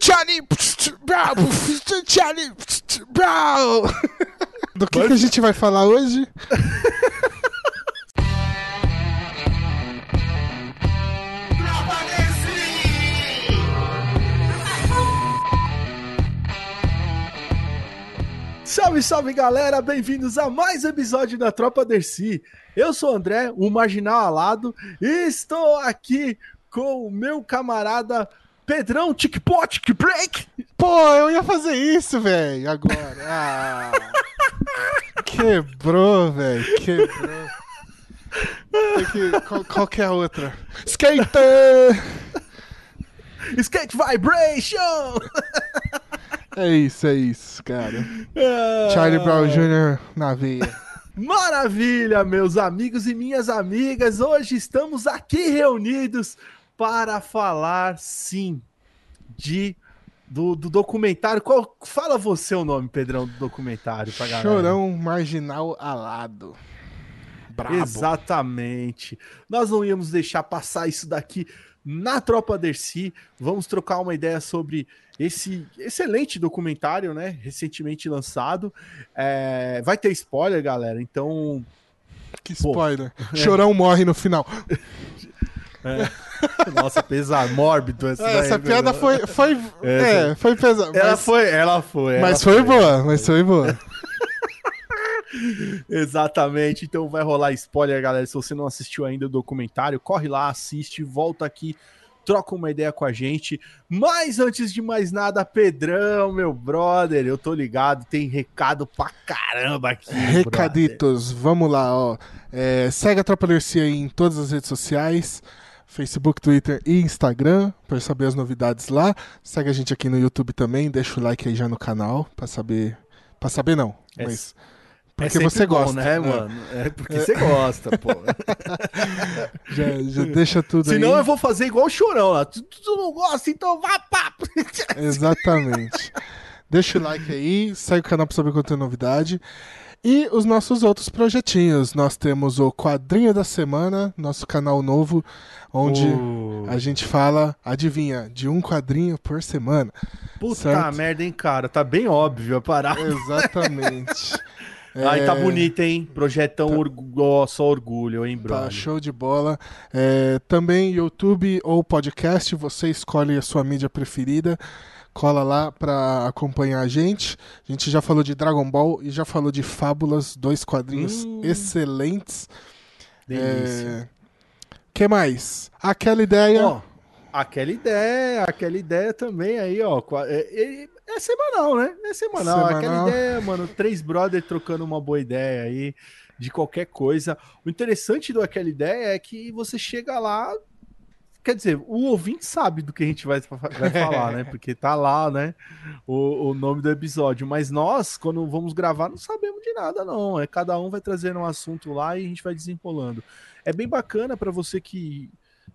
Charlie, Charlie, Do que, que a gente vai falar hoje? Salve, salve galera, bem-vindos a mais um episódio da Tropa Dercy. Eu sou o André, o marginal alado, e estou aqui com o meu camarada Pedrão Tic-Pot Break. Pô, eu ia fazer isso, velho, agora. Ah, quebrou, velho, quebrou. Que, qual, qual, que é a outra? Skater! Skate Vibration! É isso, é isso, cara. Charlie Brown Jr. na veia. Maravilha, meus amigos e minhas amigas. Hoje estamos aqui reunidos para falar, sim, de do, do documentário. Qual, fala você o nome, Pedrão, do documentário pra galera. Chorão Marginal Alado. Brabo. Exatamente. Nós não íamos deixar passar isso daqui na Tropa Dercy. Vamos trocar uma ideia sobre esse excelente documentário, né? Recentemente lançado. É, vai ter spoiler, galera. Então. Que spoiler. Pô, Chorão é. morre no final. É. Nossa, pesado, mórbido. Essa, é, essa piada foi, foi, é, foi pesada. Ela foi, ela foi. Mas foi, foi boa, mas foi boa. Exatamente. Então vai rolar spoiler, galera. Se você não assistiu ainda o documentário, corre lá, assiste, volta aqui, troca uma ideia com a gente. Mas antes de mais nada, Pedrão, meu brother, eu tô ligado, tem recado pra caramba aqui. Recaditos, brother. vamos lá, ó. É, segue a Tropa Lercia aí em todas as redes sociais. Facebook, Twitter e Instagram para saber as novidades lá. Segue a gente aqui no YouTube também, deixa o like aí já no canal para saber, para saber não, é. mas porque é você bom, gosta, né, mano? É porque é. você gosta, pô. já, já deixa tudo Senão aí. Senão eu vou fazer igual o chorão lá. Tu, tu não gosta, então vá papo. Exatamente. Deixa o like aí, segue o canal para saber quando tem novidade. E os nossos outros projetinhos. Nós temos o Quadrinho da Semana, nosso canal novo, onde uh. a gente fala, adivinha, de um quadrinho por semana. Puta certo? merda, hein, cara? Tá bem óbvio a parada. Exatamente. É... Ai, tá bonito, hein? Projetão tá... orgulho, só orgulho, hein, bro? Tá show de bola. É, também YouTube ou podcast, você escolhe a sua mídia preferida. Cola lá para acompanhar a gente. A gente já falou de Dragon Ball e já falou de Fábulas, dois quadrinhos hum. excelentes. Delícia. É... que mais? Aquela ideia. Oh, aquela ideia, aquela ideia também aí, ó. É, é semanal, né? É semanal. semanal. Aquela ideia, mano, três brothers trocando uma boa ideia aí de qualquer coisa. O interessante do aquela ideia é que você chega lá, quer dizer, o ouvinte sabe do que a gente vai, vai falar, né? Porque tá lá, né? O, o nome do episódio. Mas nós, quando vamos gravar, não sabemos de nada, não. É cada um vai trazendo um assunto lá e a gente vai desenrolando. É bem bacana para você que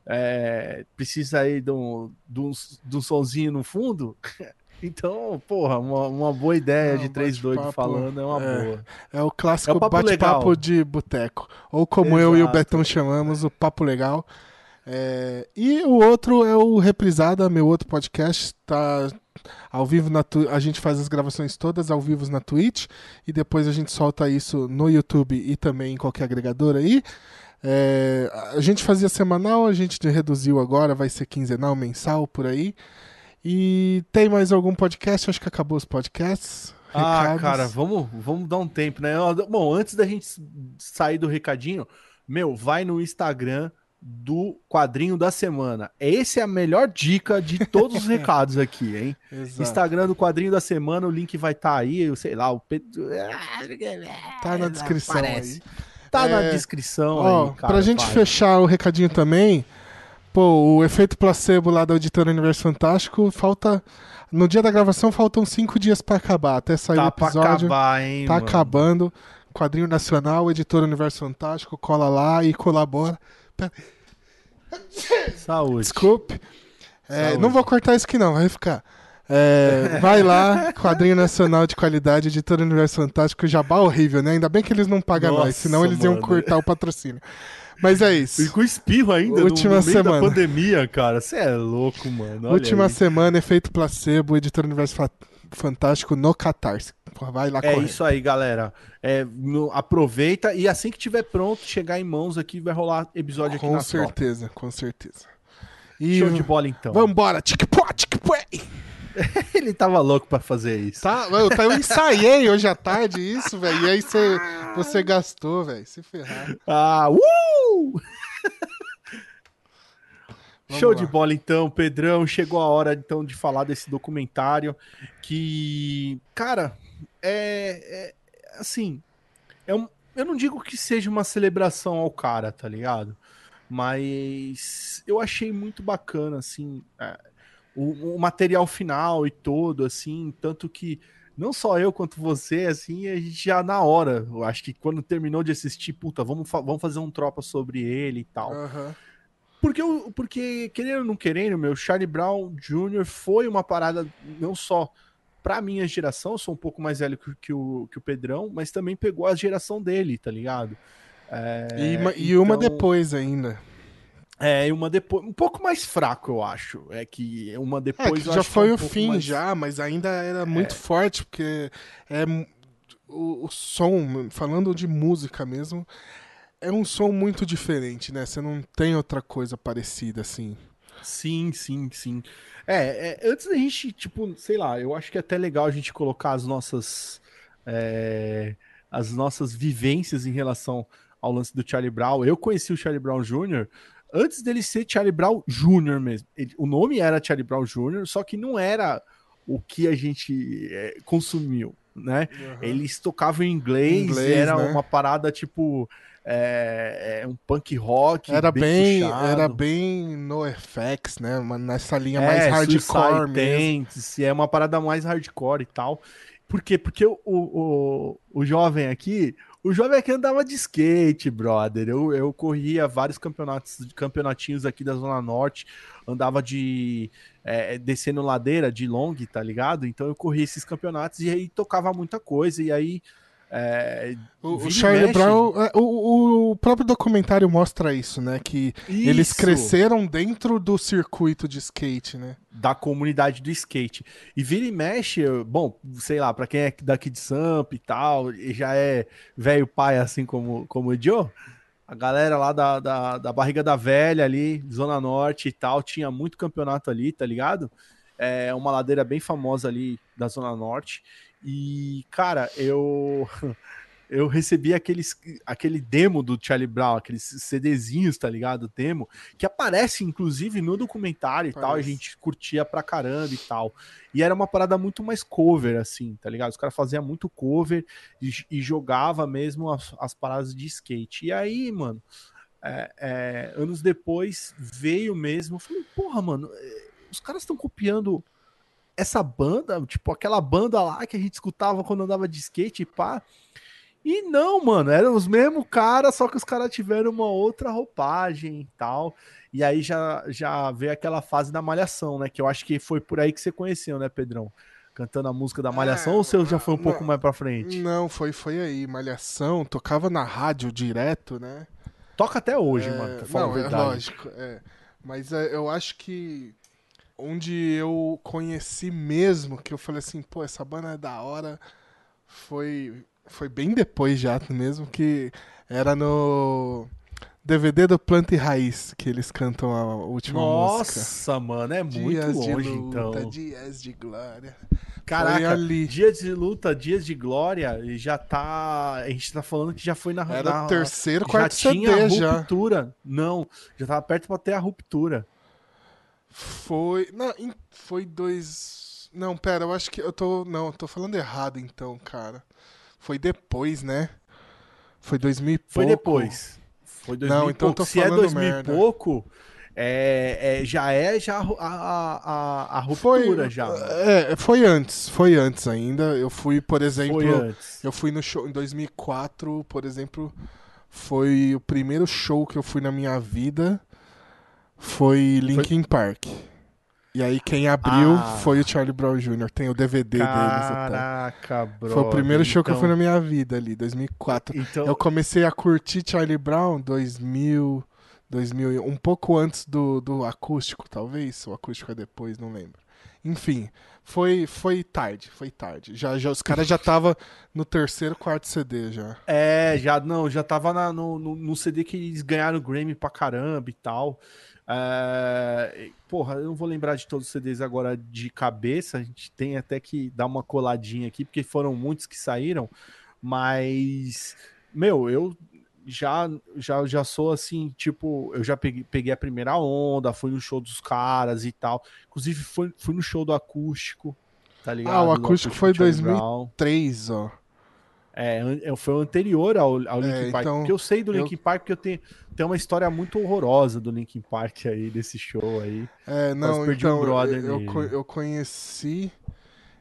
é, precisa aí de um, de, um, de um sonzinho no fundo. Então, porra, uma, uma boa ideia Não, de três doidos falando é uma é, boa. É o clássico é bate-papo de boteco. Ou como Exato. eu e o Betão chamamos, o papo legal. É, e o outro é o Reprisada, meu outro podcast. Tá ao vivo na a gente faz as gravações todas ao vivo na Twitch e depois a gente solta isso no YouTube e também em qualquer agregador aí. É, a gente fazia semanal, a gente reduziu agora, vai ser quinzenal, mensal por aí. E tem mais algum podcast? Acho que acabou os podcasts. Ah, Recados. cara, vamos, vamos dar um tempo, né? Bom, antes da gente sair do recadinho, meu, vai no Instagram do quadrinho da semana. Essa é a melhor dica de todos os recados aqui, hein? Instagram do quadrinho da semana, o link vai estar tá aí, eu sei lá, o Pedro... Tá na descrição Parece. aí. Tá é... na descrição ó, aí, cara, Pra gente vai. fechar o recadinho também, Pô, o efeito placebo lá da Auditora Universo Fantástico falta. No dia da gravação faltam cinco dias para acabar. Até sair tá o episódio. Pra acabar, hein, tá mano. acabando. Quadrinho Nacional, Editora Universo Fantástico, cola lá e colabora. Saúde. Desculpe. É, não vou cortar isso aqui não, vai ficar. É, vai lá, quadrinho nacional de qualidade, editora Universo Fantástico, jabá horrível, né? Ainda bem que eles não pagam Nossa, nós, senão eles iam cortar o patrocínio. Mas é isso. E com espirro ainda, Última no, no meio semana. da pandemia, cara. Você é louco, mano. Olha Última aí. semana, efeito placebo, editor Universo Fa- Fantástico no Catarse. Vai lá É isso aí, galera. É, no- aproveita e assim que tiver pronto, chegar em mãos aqui, vai rolar episódio aqui Com na Tropa. certeza, com certeza. E Show de bola, então. vambora, tic-pó, tic-pó. Ele tava louco pra fazer isso. Tá, eu, tá- eu ensaiei hoje à tarde isso, velho. E aí você, você gastou, velho. Se ferrar. Ah, uh! Show de bola então, Pedrão. Chegou a hora então de falar desse documentário que, cara, é, é- assim, é um- eu não digo que seja uma celebração ao cara, tá ligado? Mas eu achei muito bacana, assim, é, o, o material final e todo, assim, tanto que não só eu quanto você, assim, a gente já na hora, eu acho que quando terminou de assistir, puta, vamos, fa- vamos fazer um tropa sobre ele e tal. Aham. Porque, eu- porque, querendo ou não querendo, meu, Charlie Brown Jr. foi uma parada não só pra minha geração, eu sou um pouco mais velho que, que o, que o Pedrão, mas também pegou a geração dele, tá ligado? É, E, uma, e uma então- depois ainda. É, e uma depois. Um pouco mais fraco, eu acho. É que uma É, depois. que eu já acho que é foi um o fim mais- já, mas ainda era muito forte, porque é o, o som, falando de música mesmo, é um som muito diferente, né? Você não tem outra coisa parecida assim. Sim, sim, sim. É, é, antes da gente, tipo, sei lá, eu acho que é até legal a gente colocar as nossas. é, as nossas vivências em relação ao lance do Charlie Brown. Eu conheci o Charlie Brown Jr. antes dele ser Charlie Brown Jr. mesmo. Ele- o nome era Charlie Brown Jr., só que não era o que a gente é, consumiu, né? Eles tocavam em inglês, Inglês, era né? uma parada tipo. É, é, um punk rock. Era bem, puxado. era bem no FX, né? Nessa linha É, mais hardcore mesmo. Tendency, é uma parada mais hardcore e tal. Por quê? Porque o, o, o jovem aqui, o jovem aqui andava de skate, brother. Eu, eu corria vários campeonatos, campeonatinhos aqui da Zona Norte, andava de é, descendo ladeira de long, tá ligado? Então eu corria esses campeonatos e aí tocava muita coisa. E aí é, O, o Charlie. Brown, é, o, o próprio documentário mostra isso, né? Que eles Isso! cresceram dentro do circuito de skate, né? da comunidade do skate. E vira e mexe, bom, sei lá, pra quem é daqui de Samp e tal, e já é velho pai assim como, como o Joe, a galera lá da, da, da Barriga da Velha ali, Zona Norte e tal, tinha muito campeonato ali, tá ligado? É uma ladeira bem famosa ali da Zona Norte. E, cara, eu eu recebi aqueles, aquele demo do Charlie Brown, aqueles CDzinhos, tá ligado? Demo, que aparece inclusive no documentário e tal, a gente curtia pra caramba e tal. E era uma parada muito mais cover, assim, tá ligado? Os caras faziam muito cover e, e jogava mesmo as, as paradas de skate. E aí, mano, é, é, anos depois veio mesmo, eu falei, porra, mano, é, os caras estão copiando essa banda, tipo aquela banda lá que a gente escutava quando andava de skate e pá. E não, mano, eram os mesmos caras, só que os caras tiveram uma outra roupagem e tal. E aí já, já veio aquela fase da Malhação, né? Que eu acho que foi por aí que você conheceu, né, Pedrão? Cantando a música da Malhação, É, ou o seu já foi um não. pouco mais pra frente? Não, foi, foi aí. Malhação, tocava na rádio direto, né? Toca até hoje, É, mano, pra falar não, a é verdade. lógico. É. Mas é, eu acho que onde eu conheci mesmo, que eu falei assim, pô, essa banda é da hora, foi, foi bem depois já mesmo, que era no DVD do Planta e Raiz, que eles cantam a última música. Nossa, mano, é muito Dias de longe, luta, então. dias de glória. Caraca, dias de luta, dias de glória, e já tá. A gente tá falando que já foi na. Era na o terceiro, já quarto tinha a CD já. ruptura. Não, já tava perto pra ter a ruptura. Foi. Não, foi dois. Não, pera, eu acho que eu tô. Não, eu tô falando errado então, cara. Foi depois, né? Foi 2000 e pouco. Foi depois. Foi 2000 Não, e então pouco. tô Se é 2000 merda. e pouco, é, é- já é já a, a, a, a Foi, ruptura já. É, foi antes, foi antes ainda. Eu fui, por exemplo, Foi antes. eu fui no show em 2004, por exemplo, foi o primeiro show que eu fui na minha vida. Foi Linkin Park. E aí quem abriu ah. foi o Charlie Brown Jr. Tem o DVD Caraca, deles. Caraca, bro. Foi o primeiro show então... que eu fui então na minha vida ali, 2004. Então... Eu comecei a curtir Charlie Brown 2000, 2000 um pouco antes do, do acústico, talvez. O acústico é depois, não lembro. Enfim, foi foi tarde, foi tarde. Já, já os caras já tava no terceiro, quarto CD já. É, já não, já tava na, no, no, no, CD que eles ganharam o Grammy pra caramba e tal. É, porra, eu não vou lembrar de todos os CDs agora de cabeça. A gente tem até que dar uma coladinha aqui, porque foram muitos que saíram. Mas, meu, eu já, já, já sou assim, tipo, eu já peguei, peguei a primeira onda, fui no show dos caras e tal. Inclusive, fui, fui no show do acústico, tá ligado? Ah, o acústico, foi 2003, ó. É, é, foi o anterior ao, ao Linkin é, Park. Então, porque eu sei do Linkin eu... Park porque eu tenho, tenho uma história muito horrorosa do Linkin Park aí, desse show aí. É, não, então, um brother eu, eu, eu conheci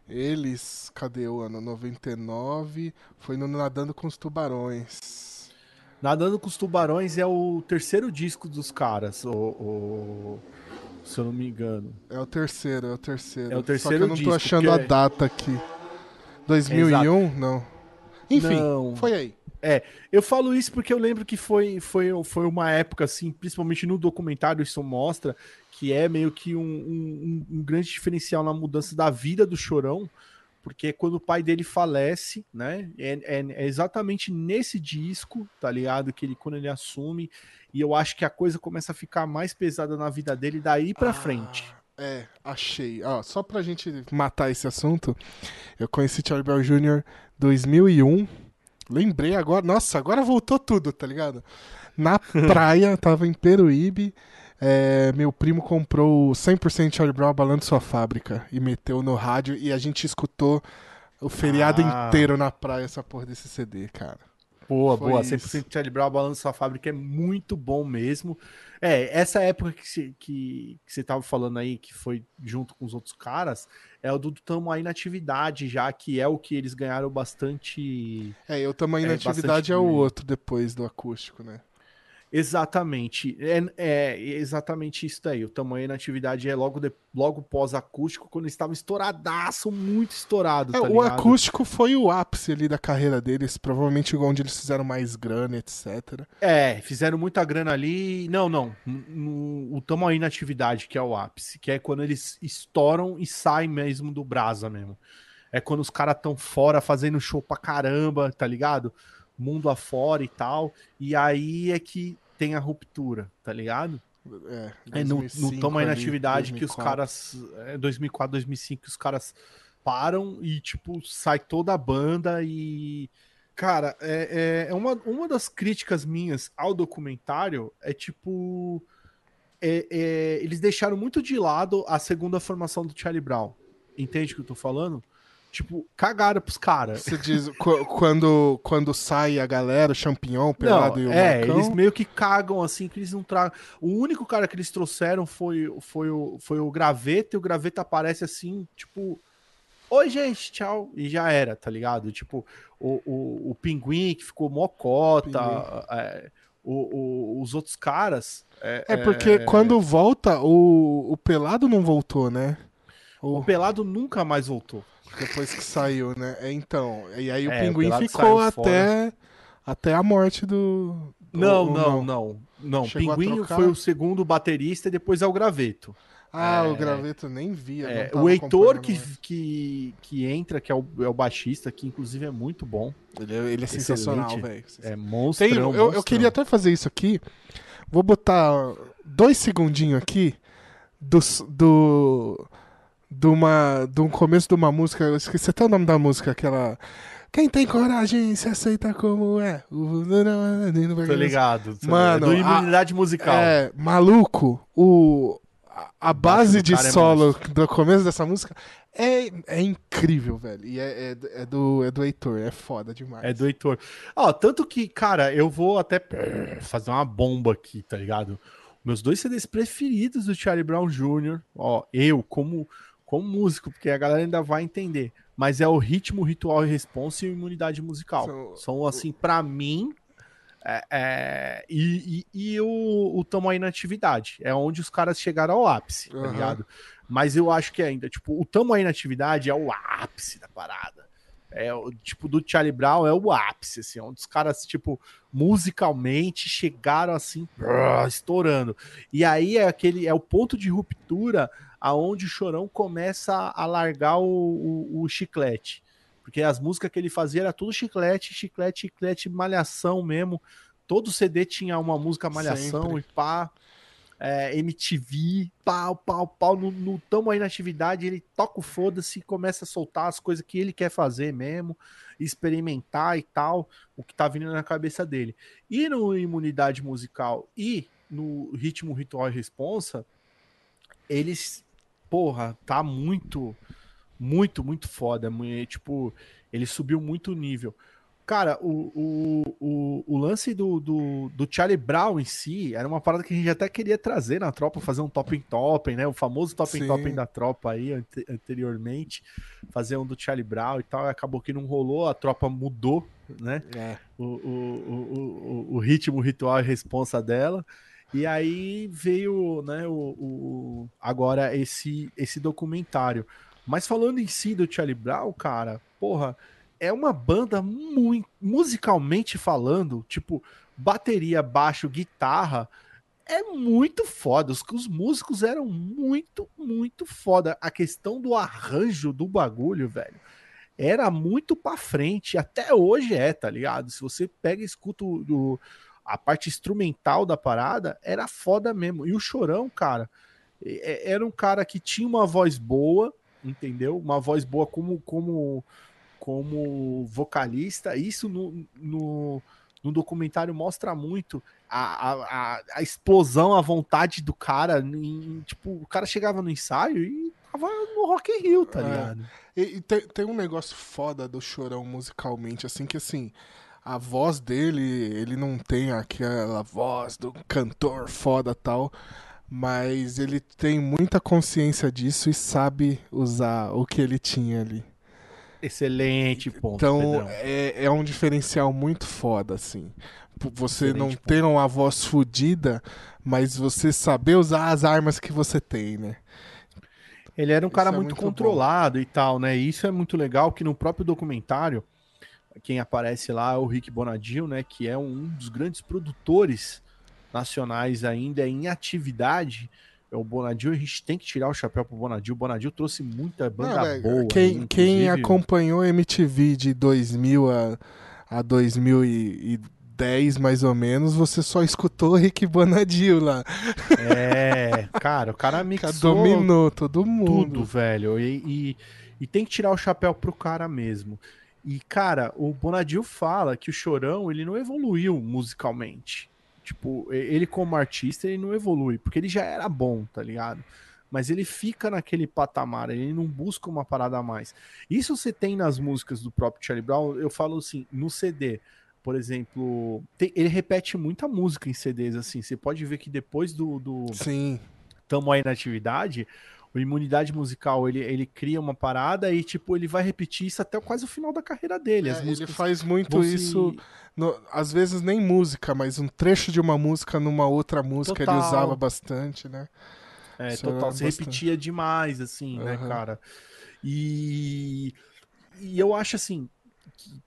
eles, cadê o ano? 99, foi no Nadando com os Tubarões. Nadando com os Tubarões é o terceiro disco dos caras, o, o, se eu não me engano. É o terceiro, é o terceiro. É o terceiro Só que eu não tô achando a é... data aqui. 2001? É não. Enfim, não. foi aí. É, eu falo isso porque eu lembro que foi, foi, foi uma época, assim, principalmente no documentário, isso mostra que é meio que um, um, um grande diferencial na mudança da vida do Chorão, porque quando o pai dele falece, né, é, é, é, exatamente nesse disco, tá ligado, que ele, quando ele assume, e eu acho que a coisa começa a ficar mais pesada na vida dele daí pra ah. frente. É, achei. Ó, só pra gente matar esse assunto, eu conheci Charlie Brown Jr. 2001. Lembrei agora, nossa, agora voltou tudo, tá ligado? Na praia, tava em Peruíbe, é, meu primo comprou 100% Charlie Brown abalando sua fábrica e meteu no rádio e a gente escutou o feriado ah. inteiro na praia essa porra desse CD, cara. Boa, Foi boa. Isso. 100% Charlie Brown Balanço Sua Fábrica é muito bom mesmo. É, essa época que você que, que tava falando aí, que foi junto com os outros caras, é o do Tamo Aí na Atividade, já que é o que eles ganharam bastante. É, o Tamo Aí é, na Atividade é o outro depois do acústico, né? Exatamente. É, é, exatamente isso daí. O tamanho na atividade é logo, de, logo pós-acústico, quando eles estavam estouradaço, muito estourado. É, tá o acústico foi o ápice ali da carreira deles, provavelmente onde eles fizeram mais grana, etc. É, fizeram muita grana ali. Não, não. No, o tamanho na atividade, que é o ápice, que é quando eles estouram e saem mesmo do brasa mesmo. É quando os caras estão fora fazendo show pra caramba, tá ligado? Mundo afora e tal. E aí é que tem a ruptura, tá ligado? É, é no, no toma aí na atividade que os caras. É 2004, 2005 que os caras param e, tipo, sai toda a banda e. Cara, é, é, é uma, uma das críticas minhas ao documentário é tipo. É, é, eles deixaram muito de lado a segunda formação do Charlie Brown. Entende o que eu tô falando? Tipo, cagaram pros caras. Você diz, quando, quando sai a galera, o champignon, pelado não, e o É, Marcão. eles meio que cagam assim, que eles não tragam. O único cara que eles trouxeram foi, foi, o, foi o Graveta, e o Graveta aparece assim, tipo. Oi, gente, tchau. E já era, tá ligado? Tipo, o, o, o Pinguim que ficou mocota, é, o, o, os outros caras. É, é porque é... quando volta, o, o Pelado não voltou, né? O... o Pelado nunca mais voltou. Depois que saiu, né? É, então, e aí o é, pinguim o ficou até, até a morte do. do não, não, não, não. O pinguim foi o segundo baterista e depois é o graveto. Ah, é, o graveto nem via. É, o Heitor que, que, que entra, que é o, é o baixista, que inclusive é muito bom. Ele, é, ele é sensacional, velho. É monstro. Eu, eu queria até fazer isso aqui. Vou botar dois segundinhos aqui do, do de, uma, de um começo de uma música, eu esqueci até o nome da música, aquela. Quem tem coragem se aceita como é. Tô ligado. Mano, do imunidade a, musical. É, maluco, o, a, a base de é solo é do começo dessa música é, é incrível, velho. E é, é, é, do, é do Heitor, é foda demais. É do Heitor. Ó, tanto que, cara, eu vou até fazer uma bomba aqui, tá ligado? Meus dois CDs preferidos do Charlie Brown Jr., ó, eu, como como músico, porque a galera ainda vai entender. Mas é o ritmo, ritual e responsa e imunidade musical. São, São assim, para mim, É, é, e, e, e, o, o Tamo Aí na Atividade. É onde os caras chegaram ao ápice, uhum. tá ligado? Mas eu acho que ainda, tipo, o Tamo Aí na Atividade é o ápice da parada. É o tipo do Charlie Brown é o ápice, assim, onde os caras, tipo, musicalmente chegaram assim, brrr, estourando. E aí é aquele é o ponto de ruptura aonde o Chorão começa a largar o, o, o chiclete. Porque as músicas que ele fazia era tudo chiclete, chiclete, chiclete, malhação mesmo. Todo CD tinha uma música malhação Sempre. e pá. É, MTV, pau, pau, pau, no, no tamo aí na atividade, ele toca o foda-se e começa a soltar as coisas que ele quer fazer mesmo, experimentar e tal, o que tá vindo na cabeça dele. E no Imunidade Musical e no Ritmo Ritual e Responsa, eles, porra, tá muito muito, muito foda. Tipo, ele subiu muito o nível. Cara, o, o, o, o, lance do, do, do Charlie Brown em si era uma parada que a gente até queria trazer na tropa, fazer um top em top, né? O famoso top em top da tropa aí anteriormente, fazer um do Charlie Brown e tal. E acabou que não rolou, a tropa mudou, né? É. O, o, o, o, ritmo, o ritual e responsa dela. E aí veio, né, o, o, agora esse, esse documentário. Mas falando em si do Charlie Brown, cara, porra, é uma banda muito musicalmente falando, tipo, bateria, baixo, guitarra, é muito foda. Os, os músicos eram muito, muito foda. A questão do arranjo do bagulho, velho, era muito pra frente. Até hoje é, tá ligado? Se você pega e escuta o, a parte instrumental da parada, era foda mesmo. E o Chorão, cara, era um cara que tinha uma voz boa, entendeu? Uma voz boa como, como, como vocalista. Isso no, no, no documentário mostra muito a, a, a, explosão, a vontade do cara. Em, tipo, o cara chegava no ensaio e tava no Rock in Rio, tá é. ligado? E, e tem, tem um negócio foda do Chorão musicalmente, assim, que assim a voz dele, ele não tem aquela voz do cantor foda tal, mas ele tem muita consciência disso e sabe usar o que ele tinha ali. Excelente ponto. Então é, é, um diferencial muito foda, assim. Você Excelente não ponto. ter uma voz fodida, mas você saber usar as armas que você tem, né? Ele era um cara muito, é muito, controlado bom. e tal, né? E isso é muito legal que no próprio documentário, quem aparece lá é o Rick Bonadil, né? Que é um dos grandes produtores nacionais ainda em atividade, é o Bonadil, a gente tem que tirar o chapéu pro Bonadil. O Bonadil trouxe muita banda Não, boa. Quem, quem acompanhou MTV de 2000 a, a 2010, mais ou menos, você só escutou o Rick Bonadil lá. É, cara, o cara mixou... Dominou todo mundo. Tudo, velho. E, e, e tem que tirar o chapéu pro cara mesmo. E, cara, o Bonadil fala que o Chorão, ele não evoluiu musicalmente. Tipo, ele como artista, ele não evolui, porque ele já era bom, tá ligado? Mas ele fica naquele patamar, ele não busca uma parada a mais. Isso você tem nas músicas do próprio Charlie Brown, eu falo assim, no CD, por exemplo, tem, ele repete muita música em CDs, assim, você pode ver que depois do, do Sim. Tamo Aí na Atividade, o Imunidade Musical, ele, ele cria uma parada e, tipo, ele vai repetir isso até quase o final da carreira dele. É, ele faz muito isso, no, às vezes nem música, mas um trecho de uma música numa outra música total. ele usava bastante, né? É, isso total, se repetia demais, assim, uhum. né, cara? E, e eu acho, assim,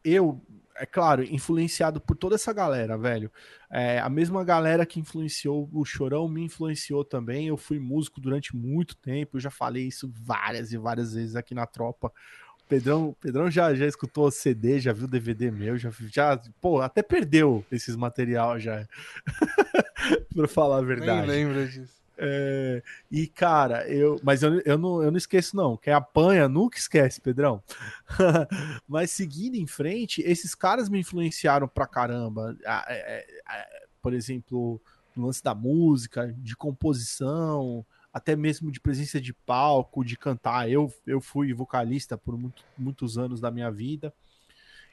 eu, é claro, influenciado por toda essa galera, velho. É, a mesma galera que influenciou o Chorão me influenciou também. Eu fui músico durante muito tempo, eu já falei isso várias e várias vezes aqui na tropa. O Pedrão, Pedrão já, já escutou CD, já viu DVD meu, já, já pô, até perdeu esses material já. pra falar a verdade. Nem lembro disso. É, e, cara, eu. Mas eu, eu, não, eu não esqueço, não. Quem apanha nunca esquece, Pedrão. mas seguindo em frente, esses caras me influenciaram pra caramba. É, é, por exemplo, no lance da música, de composição, até mesmo de presença de palco, de cantar. Eu, eu fui vocalista por muito, muitos anos da minha vida.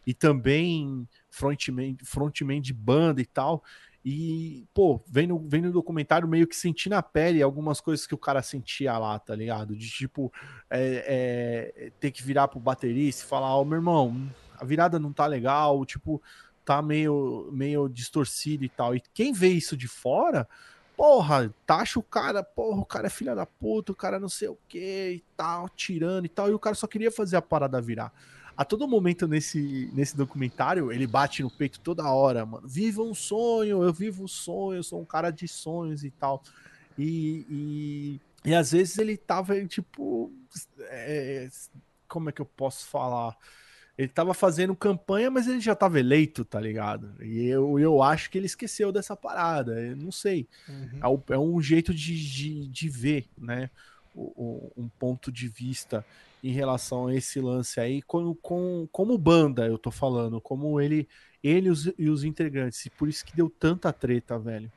E também frontman, frontman de banda e tal. E, pô, vem no, vem no documentário meio que sentir na pele algumas coisas que o cara sentia lá, tá ligado? De tipo, é, é, ter que virar pro baterista e falar: Ó, oh, meu irmão, a virada não tá legal, tipo, tá meio, meio distorcido e tal. E quem vê isso de fora, porra, taxa o cara, porra, o cara é filha da puta, o cara não sei o que e tal, tirando e tal. E o cara só queria fazer a parada virar. A todo momento nesse, nesse documentário, ele bate no peito toda hora, mano. Viva um sonho, eu vivo um sonho, eu sou um cara de sonhos e tal. E, e, e às vezes ele tava, tipo. É, como é que eu posso falar? Ele tava fazendo campanha, mas ele já tava eleito, tá ligado? E eu, eu acho que ele esqueceu dessa parada. Eu não sei. Uhum. É, é, um jeito de, de, de ver, né? Um ponto de vista em relação a esse lance aí, com, com, como banda, eu tô falando, como ele, ele os, e os integrantes. E por isso que deu tanta treta, velho.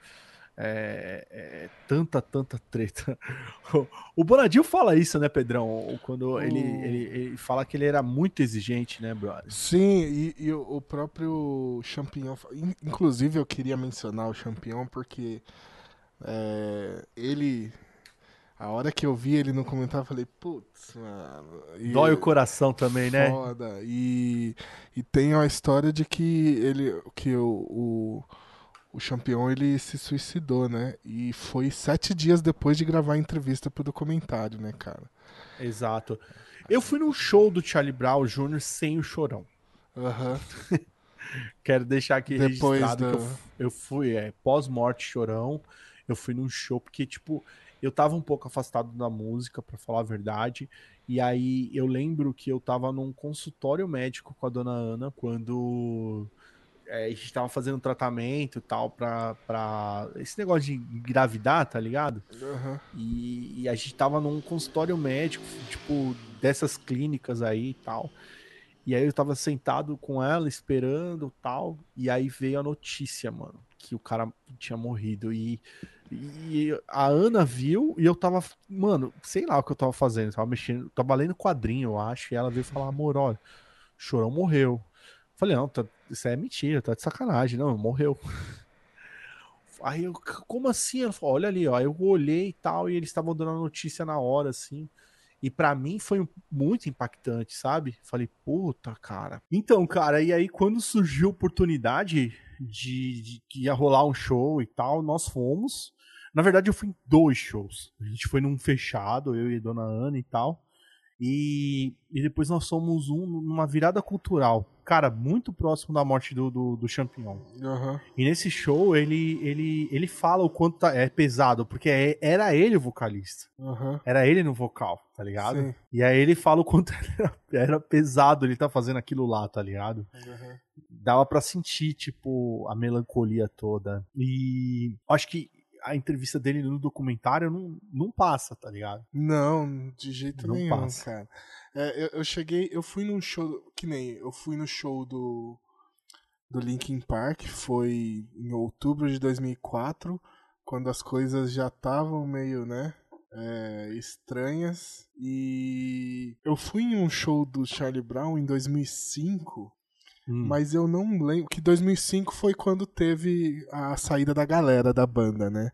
É, é, tanta, tanta treta. O Bonadil fala isso, né, Pedrão? Quando ele, ele, ele, fala que ele era muito exigente, né, brother? Sim, e, e o, próprio Champion. Inclusive, eu queria mencionar o Champion porque é, ele. A hora que eu vi ele no comentário, eu falei, putz, mano. Dói o coração também, foda. né? Foda. E, e tem a história de que ele. que o, o o campeão ele se suicidou, né? E foi sete dias depois de gravar a entrevista pro documentário, né, cara? Exato. Eu fui no show do Charlie Brown Jr. sem o chorão. Aham. Uhum. Quero deixar aqui depois registrado que eu, eu fui, é, pós-morte chorão. Eu fui num show porque, tipo, eu tava um pouco afastado da música, para falar a verdade. E aí eu lembro que eu tava num consultório médico com a dona Ana quando é, a gente tava fazendo tratamento e tal pra, pra esse negócio de engravidar, tá ligado? Uhum. E, e, a gente tava num consultório médico, tipo, dessas clínicas aí e tal. E aí eu tava sentado com ela, esperando tal. E aí veio a notícia, mano, que o cara tinha morrido. E, e a Ana viu e eu tava, mano, sei lá o que eu tava fazendo. Tava mexendo, tava lendo quadrinho, eu acho. E ela veio falar, amor, olha, Chorão morreu. Falei, não, tá, isso é mentira, tá de sacanagem. Não, morreu. Aí eu, como assim? Ela falou, olha ali, ó. Eu olhei e tal, e eles estavam dando a notícia na hora, assim. E para mim foi muito impactante, sabe? Falei, puta, cara. Então, cara, e aí quando surgiu a oportunidade de, de que ia rolar um show e tal, nós fomos. Na verdade, eu fui em dois shows. A gente foi num fechado, eu e a dona Ana e tal. E, e depois nós somos um numa virada cultural, cara, muito próximo da morte do, do, do Champignon. Uhum. E nesse show ele, ele, ele fala o quanto tá, é pesado, porque é, era ele o vocalista. Uhum. Era ele no vocal, tá ligado? Sim. E aí ele fala o quanto era, era, pesado ele tá fazendo aquilo lá, tá ligado? Uhum. Dava para sentir, tipo, a melancolia toda. E acho que a entrevista dele no documentário não, não passa, tá ligado? Não, de jeito não nenhum, passa. cara. É, eu, eu, cheguei, eu fui num show, que nem, eu fui no show do, do Linkin Park, foi em outubro de 2004, quando as coisas já estavam meio, né, é, estranhas. E eu fui em um show do Charlie Brown em 2005, Hum. Mas eu não lembro. Que 2005 foi quando teve a saída da galera da banda, né?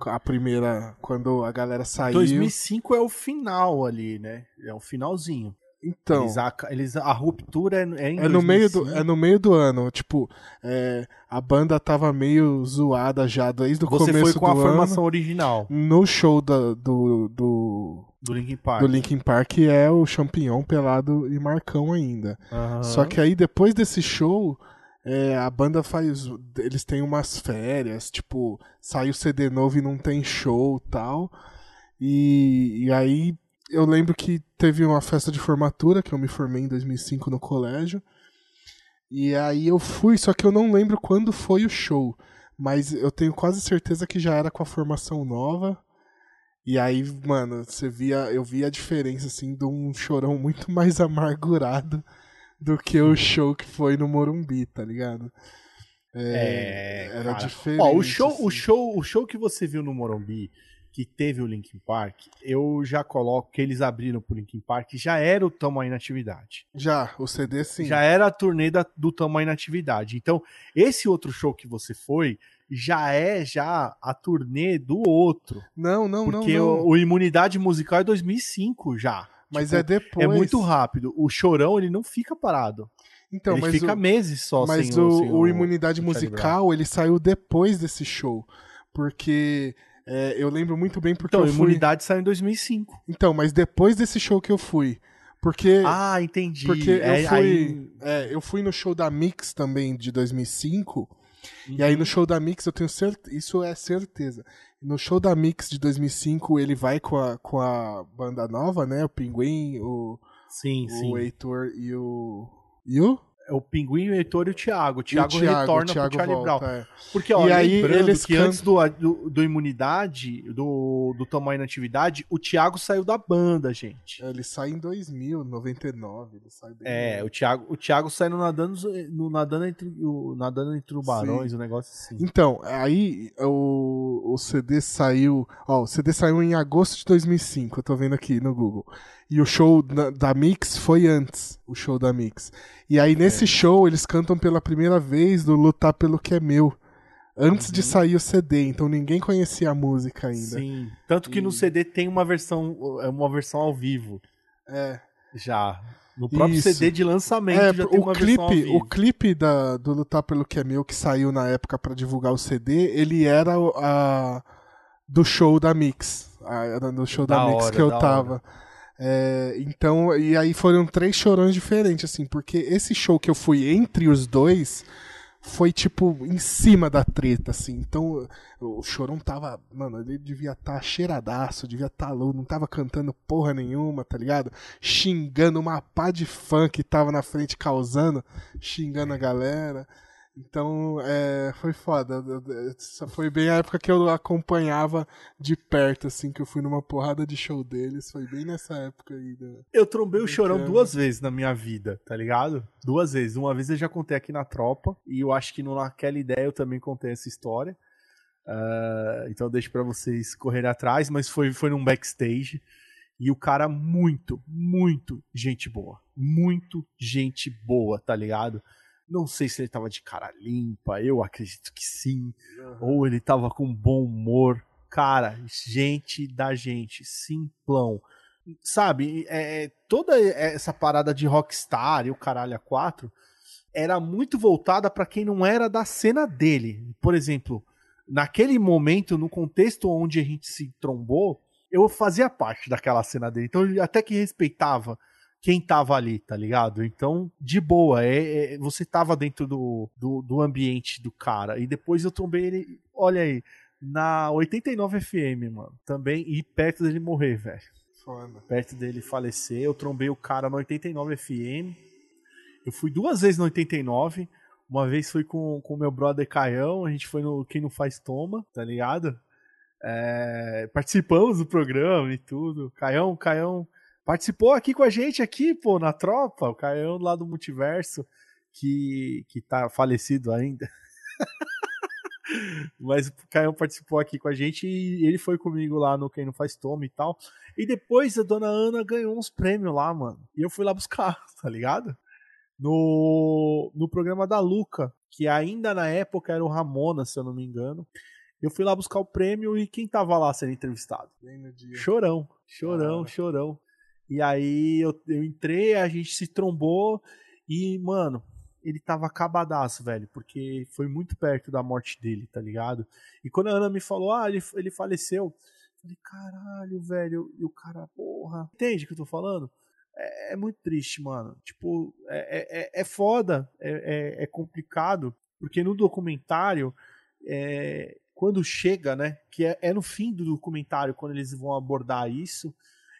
A primeira. Quando a galera saiu. 2005 é o final ali, né? É o finalzinho. Então. Eles, a, eles, a ruptura é, é em é no meio do É no meio do ano. Tipo, é, a banda tava meio zoada já desde o Você começo do ano. Você foi com a formação original. No show da, do, do do Linkin Park. Do Linkin Park é o Champignon pelado e Marcão ainda. Uhum. Só que aí depois desse show, é, a banda faz. Eles têm umas férias, tipo, sai o CD novo e não tem show tal. E, e aí eu lembro que teve uma festa de formatura, que eu me formei em 2005 no colégio. E aí eu fui, só que eu não lembro quando foi o show. Mas eu tenho quase certeza que já era com a formação nova. E aí, mano, você via, eu via a diferença, assim, de um chorão muito mais amargurado do que o show que foi no Morumbi, tá ligado? É, é era cara. diferente. Ó, o show, assim. o show, o show que você viu no Morumbi, que teve o Linkin Park, eu já coloco que eles abriram pro Linkin Park, já era o Tamanho Inatividade. Já, o CD sim. Já era a turnê da, do Tamanho Inatividade. Então, esse outro show que você foi, já é já a turnê do outro. Não, não, porque não. Porque o, o, Imunidade Musical é 2005 já. Mas tipo, é depois. É muito rápido. O Chorão, ele não fica parado. Então, ele mas fica o, meses só mas sem o, sem o, o Imunidade Musical, ele saiu depois desse show. Porque é, eu lembro muito bem porque então, eu fui... Imunidade saiu em 2005. Então, mas depois desse show que eu fui. Porque. Ah, entendi. Porque é, eu, fui, aí... é, eu fui no show da Mix também de 2005. Uhum. E aí no show da Mix eu tenho certeza. Isso é certeza. No show da Mix de 2005 ele vai com a, com a banda nova, né? O Pinguim, o. Sim, o sim. Heitor e o. E o? É o Pinguim, o Heitor e o Thiago. O Thiago, o Thiago retorna o Thiago pro Charlie volta, Brown. É. Porque, ó, e aí eles que antes do, do, do, Imunidade, do, do Tamanho Atividade, o Thiago saiu da banda, gente. É, ele sai em 2000, 99. Ele sai é, o Thiago, o Thiago sai no Nadando, no, nadando, entre, o, nadando entre Tubarões, o um negócio assim. Então, aí o, o CD saiu... Ó, o CD saiu em agosto de 2005, eu tô vendo aqui no Google. E o show da, da Mix foi antes, o show da Mix. E aí nesse é. show eles cantam pela primeira vez do Lutar pelo que é meu. Antes uhum. de sair o CD, então ninguém conhecia a música ainda. Sim. Tanto que e... no CD tem uma versão, é uma versão ao vivo. É. Já. No próprio Isso. CD de lançamento é, já tem o uma clipe. O clipe da, do Lutar pelo que é meu, que saiu na época para divulgar o CD, ele era a, do show da Mix. A, era do show da, da Mix hora, que eu tava. Hora. É, então, e aí foram três chorões diferentes, assim, porque esse show que eu fui entre os dois foi, tipo, em cima da treta, assim. Então, o chorão tava, mano, ele devia estar tá cheiradaço, devia estar tá louco, não tava cantando porra nenhuma, tá ligado? Xingando uma pá de fã que tava na frente causando, xingando a galera. Então, é, foi foda. Foi bem a época que eu acompanhava de perto, assim, que eu fui numa porrada de show deles. Foi bem nessa época aí. Do... Eu trombei o Chorão duas vezes na minha vida, tá ligado? Duas vezes. Uma vez eu já contei aqui na tropa, e eu acho que naquela ideia eu também contei essa história. Uh, então eu deixo pra vocês correrem atrás, mas foi, foi num backstage. E o cara muito, muito gente boa. Muito gente boa, tá ligado? Não sei se ele tava de cara limpa, eu acredito que sim. Uhum. Ou ele tava com bom humor. Cara, gente da gente, simplão. Sabe, é, é toda essa parada de rockstar e o caralho a quatro era muito voltada para quem não era da cena dele. Por exemplo, naquele momento, no contexto onde a gente se trombou, eu fazia parte daquela cena dele. Então eu até que respeitava quem tava ali, tá ligado? Então, de boa, é, é, você tava dentro do, do, do, ambiente do cara. E depois eu trombei ele, olha aí, na 89 FM, mano, também, e perto dele morrer, velho. Perto dele falecer, eu trombei o cara na 89 FM. Eu fui duas vezes no 89. Uma vez fui com o meu brother Caião, a gente foi no Quem Não Faz Toma, tá ligado? É, participamos do programa e tudo. Caião, Caião participou aqui com a gente aqui, pô, na tropa, o Caião lá do Multiverso, que, que tá falecido ainda. Mas o Caião participou aqui com a gente e ele foi comigo lá no Quem Não Faz Toma e tal. E depois a dona Ana ganhou uns prêmios lá, mano. E eu fui lá buscar, tá ligado? No, no programa da Luca, que ainda na época era o Ramona, se eu não me engano. Eu fui lá buscar o prêmio e quem tava lá sendo entrevistado? Chorão, chorão, ah. chorão. E aí eu, eu entrei, a gente se trombou e, mano, ele tava acabadaço, velho, porque foi muito perto da morte dele, tá ligado? E quando a Ana me falou, ah, ele, ele faleceu, eu falei, caralho, velho, e o cara, porra. Entende o que eu tô falando? É, é muito triste, mano. Tipo, é, é, é foda, é, é, é complicado, porque no documentário, é, quando chega, né, que é, é no fim do documentário, quando eles vão abordar isso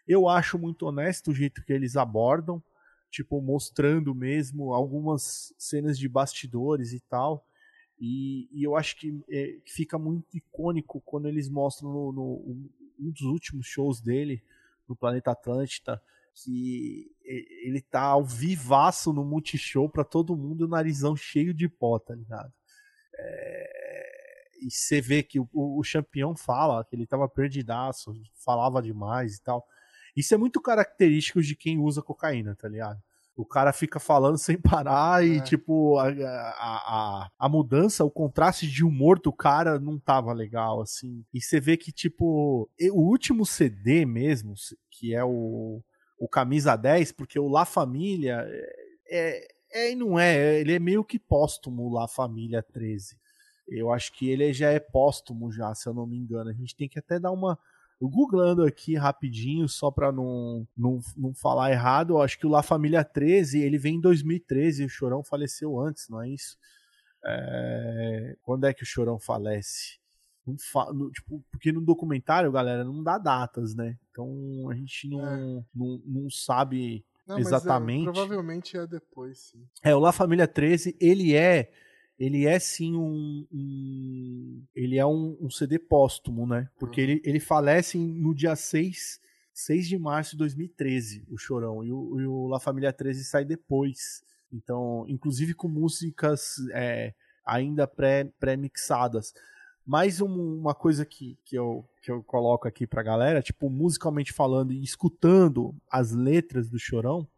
eu acho muito honesto o jeito que eles abordam, tipo, mostrando mesmo algumas cenas de bastidores e tal. E, e eu acho que é, fica muito icônico quando eles mostram no, no, um dos últimos shows dele, no Planeta Atlântida, que ele tá ao vivaço no Multishow pra todo mundo, narizão cheio de pó, tá ligado? É, e você vê que o, o, o campeão fala que ele tava perdidaço, falava demais e tal. Isso é muito característico de quem usa cocaína, tá ligado? O cara fica falando sem parar e, é. tipo, a, a, a, mudança, o contraste de humor do cara não tava legal, assim. E você vê que, tipo, o último CD mesmo, que é o, o Camisa 10, porque o La Família é, é É e não é, ele é meio que póstumo lá, Família 13. Eu acho que ele já é póstumo já, se eu não me engano. A gente tem que até dar uma googlando aqui rapidinho, só para não, não, não falar errado, eu acho que o La Família 13, ele vem em 2013, o Chorão faleceu antes, não é isso? É... Quando é que o Chorão falece? Fa... No, tipo, porque no documentário, galera, não dá datas, né? Então a gente não, é. não, não sabe não, exatamente. É, provavelmente é depois, sim. É, o La Família 13, ele é ele é sim um, um ele é um, um, CD póstumo, né? Porque uhum. ele, ele falece no dia 6, 6 de março de 2013, o Chorão, e o, e o La Família 13 sai depois. Então, inclusive com músicas é, ainda pré-mixadas. Pré Mais um, uma coisa que, que, eu, que eu coloco aqui pra galera, tipo, musicalmente falando e escutando as letras do Chorão,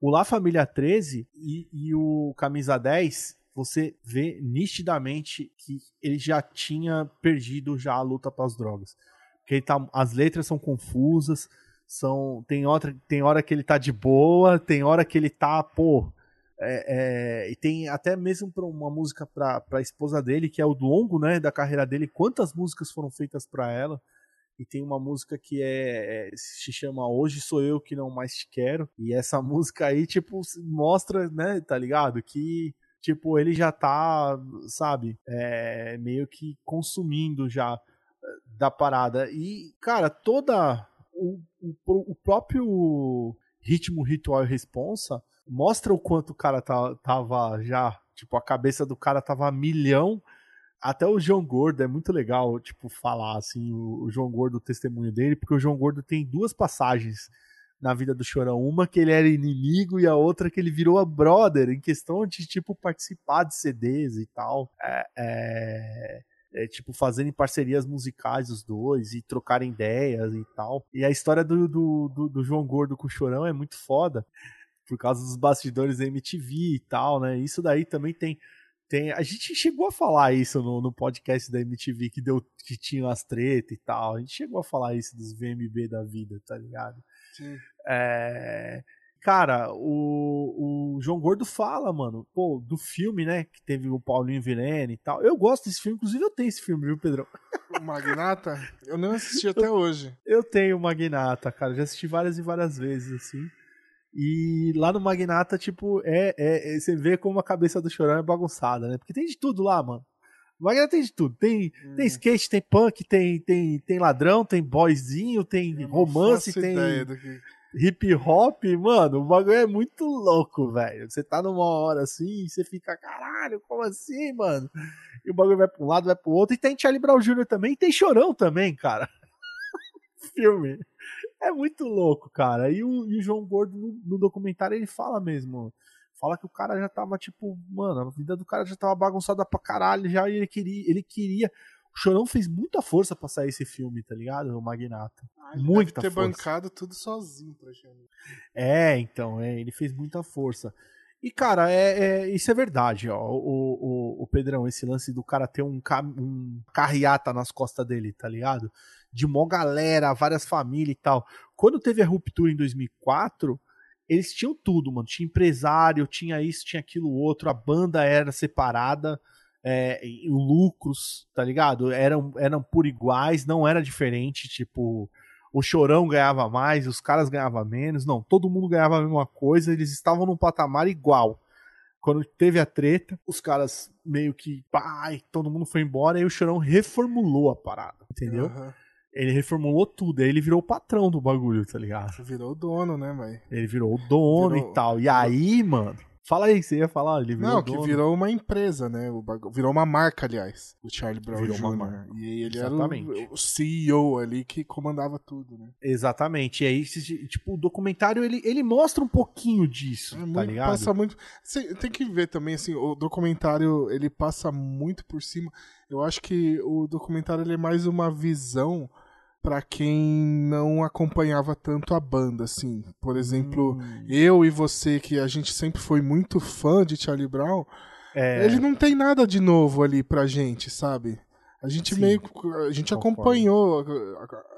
o La Família 13 e, e o Camisa 10 você vê nitidamente que ele já tinha perdido já a luta para as drogas. Porque tá, as letras são confusas, são tem hora, tem hora que ele tá de boa, tem hora que ele tá, pô, é, é, e tem até mesmo para uma música para a esposa dele, que é o longo, né, da carreira dele, quantas músicas foram feitas para ela. E tem uma música que é, é, se chama Hoje Sou Eu Que Não Mais Te Quero. E essa música aí, tipo, mostra, né, tá ligado? Que tipo, ele já tá, sabe, é, meio que consumindo já eh, da parada. E, cara, toda o, o, o próprio ritmo ritual e responsa mostra o quanto o cara tá, tava já, tipo, a cabeça do cara tava a milhão. Até o João Gordo é muito legal, tipo, falar assim, o, o João Gordo, o testemunho dele, porque o João Gordo tem duas passagens na vida do Chorão. Uma que ele era inimigo e a outra que ele virou a brother, em questão de, tipo, participar de CDs e tal. É, é, é, tipo, fazendo parcerias musicais os dois e trocarem ideias e tal. E a história do, do, do, do João Gordo com o Chorão é muito foda. Por causa dos bastidores da MTV e tal, né? Isso daí também tem tem, a gente chegou a falar isso no, no podcast da MTV que deu que tinha as tretas e tal. A gente chegou a falar isso dos VMB da vida, tá ligado? Sim. É, cara, o, o João Gordo fala, mano, pô, do filme, né, que teve o Paulinho Vilene e tal. Eu gosto desse filme, inclusive eu tenho esse filme, viu, Pedrão? O Magnata? Eu não assisti até hoje. Eu tenho o Magnata, cara, já assisti várias e várias vezes, assim. E lá no Magnata, tipo, é, é, é, você vê como a cabeça do Chorão é bagunçada, né? Porque tem de tudo lá, mano. O Magnata tem de tudo. Tem, hum. tem skate, tem punk, tem, tem, tem ladrão, tem boyzinho, tem romance, tem. Que hip hop, mano, o bagulho é muito louco, velho. Você tá numa hora assim, você fica, caralho, como assim, mano? E o bagulho vai pra um lado, vai pro outro. E tem Charlie Brown Jr. também, e tem Chorão também, cara. Filme. É muito louco, cara. E o, e o João Gordo, no, no, documentário, ele fala mesmo. Fala que o cara já tava, tipo, mano, a vida do cara já tava bagunçada pra caralho já, e ele queria, ele queria o Chorão fez muita força pra sair esse filme, tá ligado? O Magnata. Ah, muita deve ter força. bancado tudo sozinho pra gente. É, então, é, ele fez muita força. E, cara, é, é, isso é verdade, ó. O, o, o, Pedrão, esse lance do cara ter um, um carreata nas costas dele, tá ligado? De mó galera, várias famílias e tal. Quando teve a ruptura em 2004, eles tinham tudo, mano. Tinha empresário, tinha isso, tinha aquilo outro, a banda era separada é, lucros, tá ligado? Eram, eram por iguais, não era diferente, tipo, o Chorão ganhava mais, os caras ganhavam menos, não, todo mundo ganhava a mesma coisa, eles estavam num patamar igual. Quando teve a treta, os caras meio que, pai, todo mundo foi embora, e o Chorão reformulou a parada, entendeu? Uhum. Ele reformulou tudo, aí ele virou o patrão do bagulho, tá ligado? Virou o dono, né, velho? Ele virou o dono virou... e tal. E aí, mano, Fala aí, você ia falar, ele virou Não, que dono. virou uma empresa, né? Virou uma marca, aliás, o Charlie Brown virou Jr. Uma marca. E ele Exatamente. era o, CEO ali que comandava tudo, né? Exatamente. E aí, tipo, o documentário, ele, ele mostra um pouquinho disso, é, tá muito, ligado? Passa muito... Cê, tem que ver também, assim, o documentário, ele passa muito por cima. Eu acho que o documentário, ele é mais uma visão para quem não acompanhava tanto a banda, assim. Por exemplo, hum. eu e você, que a gente sempre foi muito fã de Charlie Brown, é... ele não tem nada de novo ali pra gente, sabe? A gente Sim, meio. A gente acompanhou,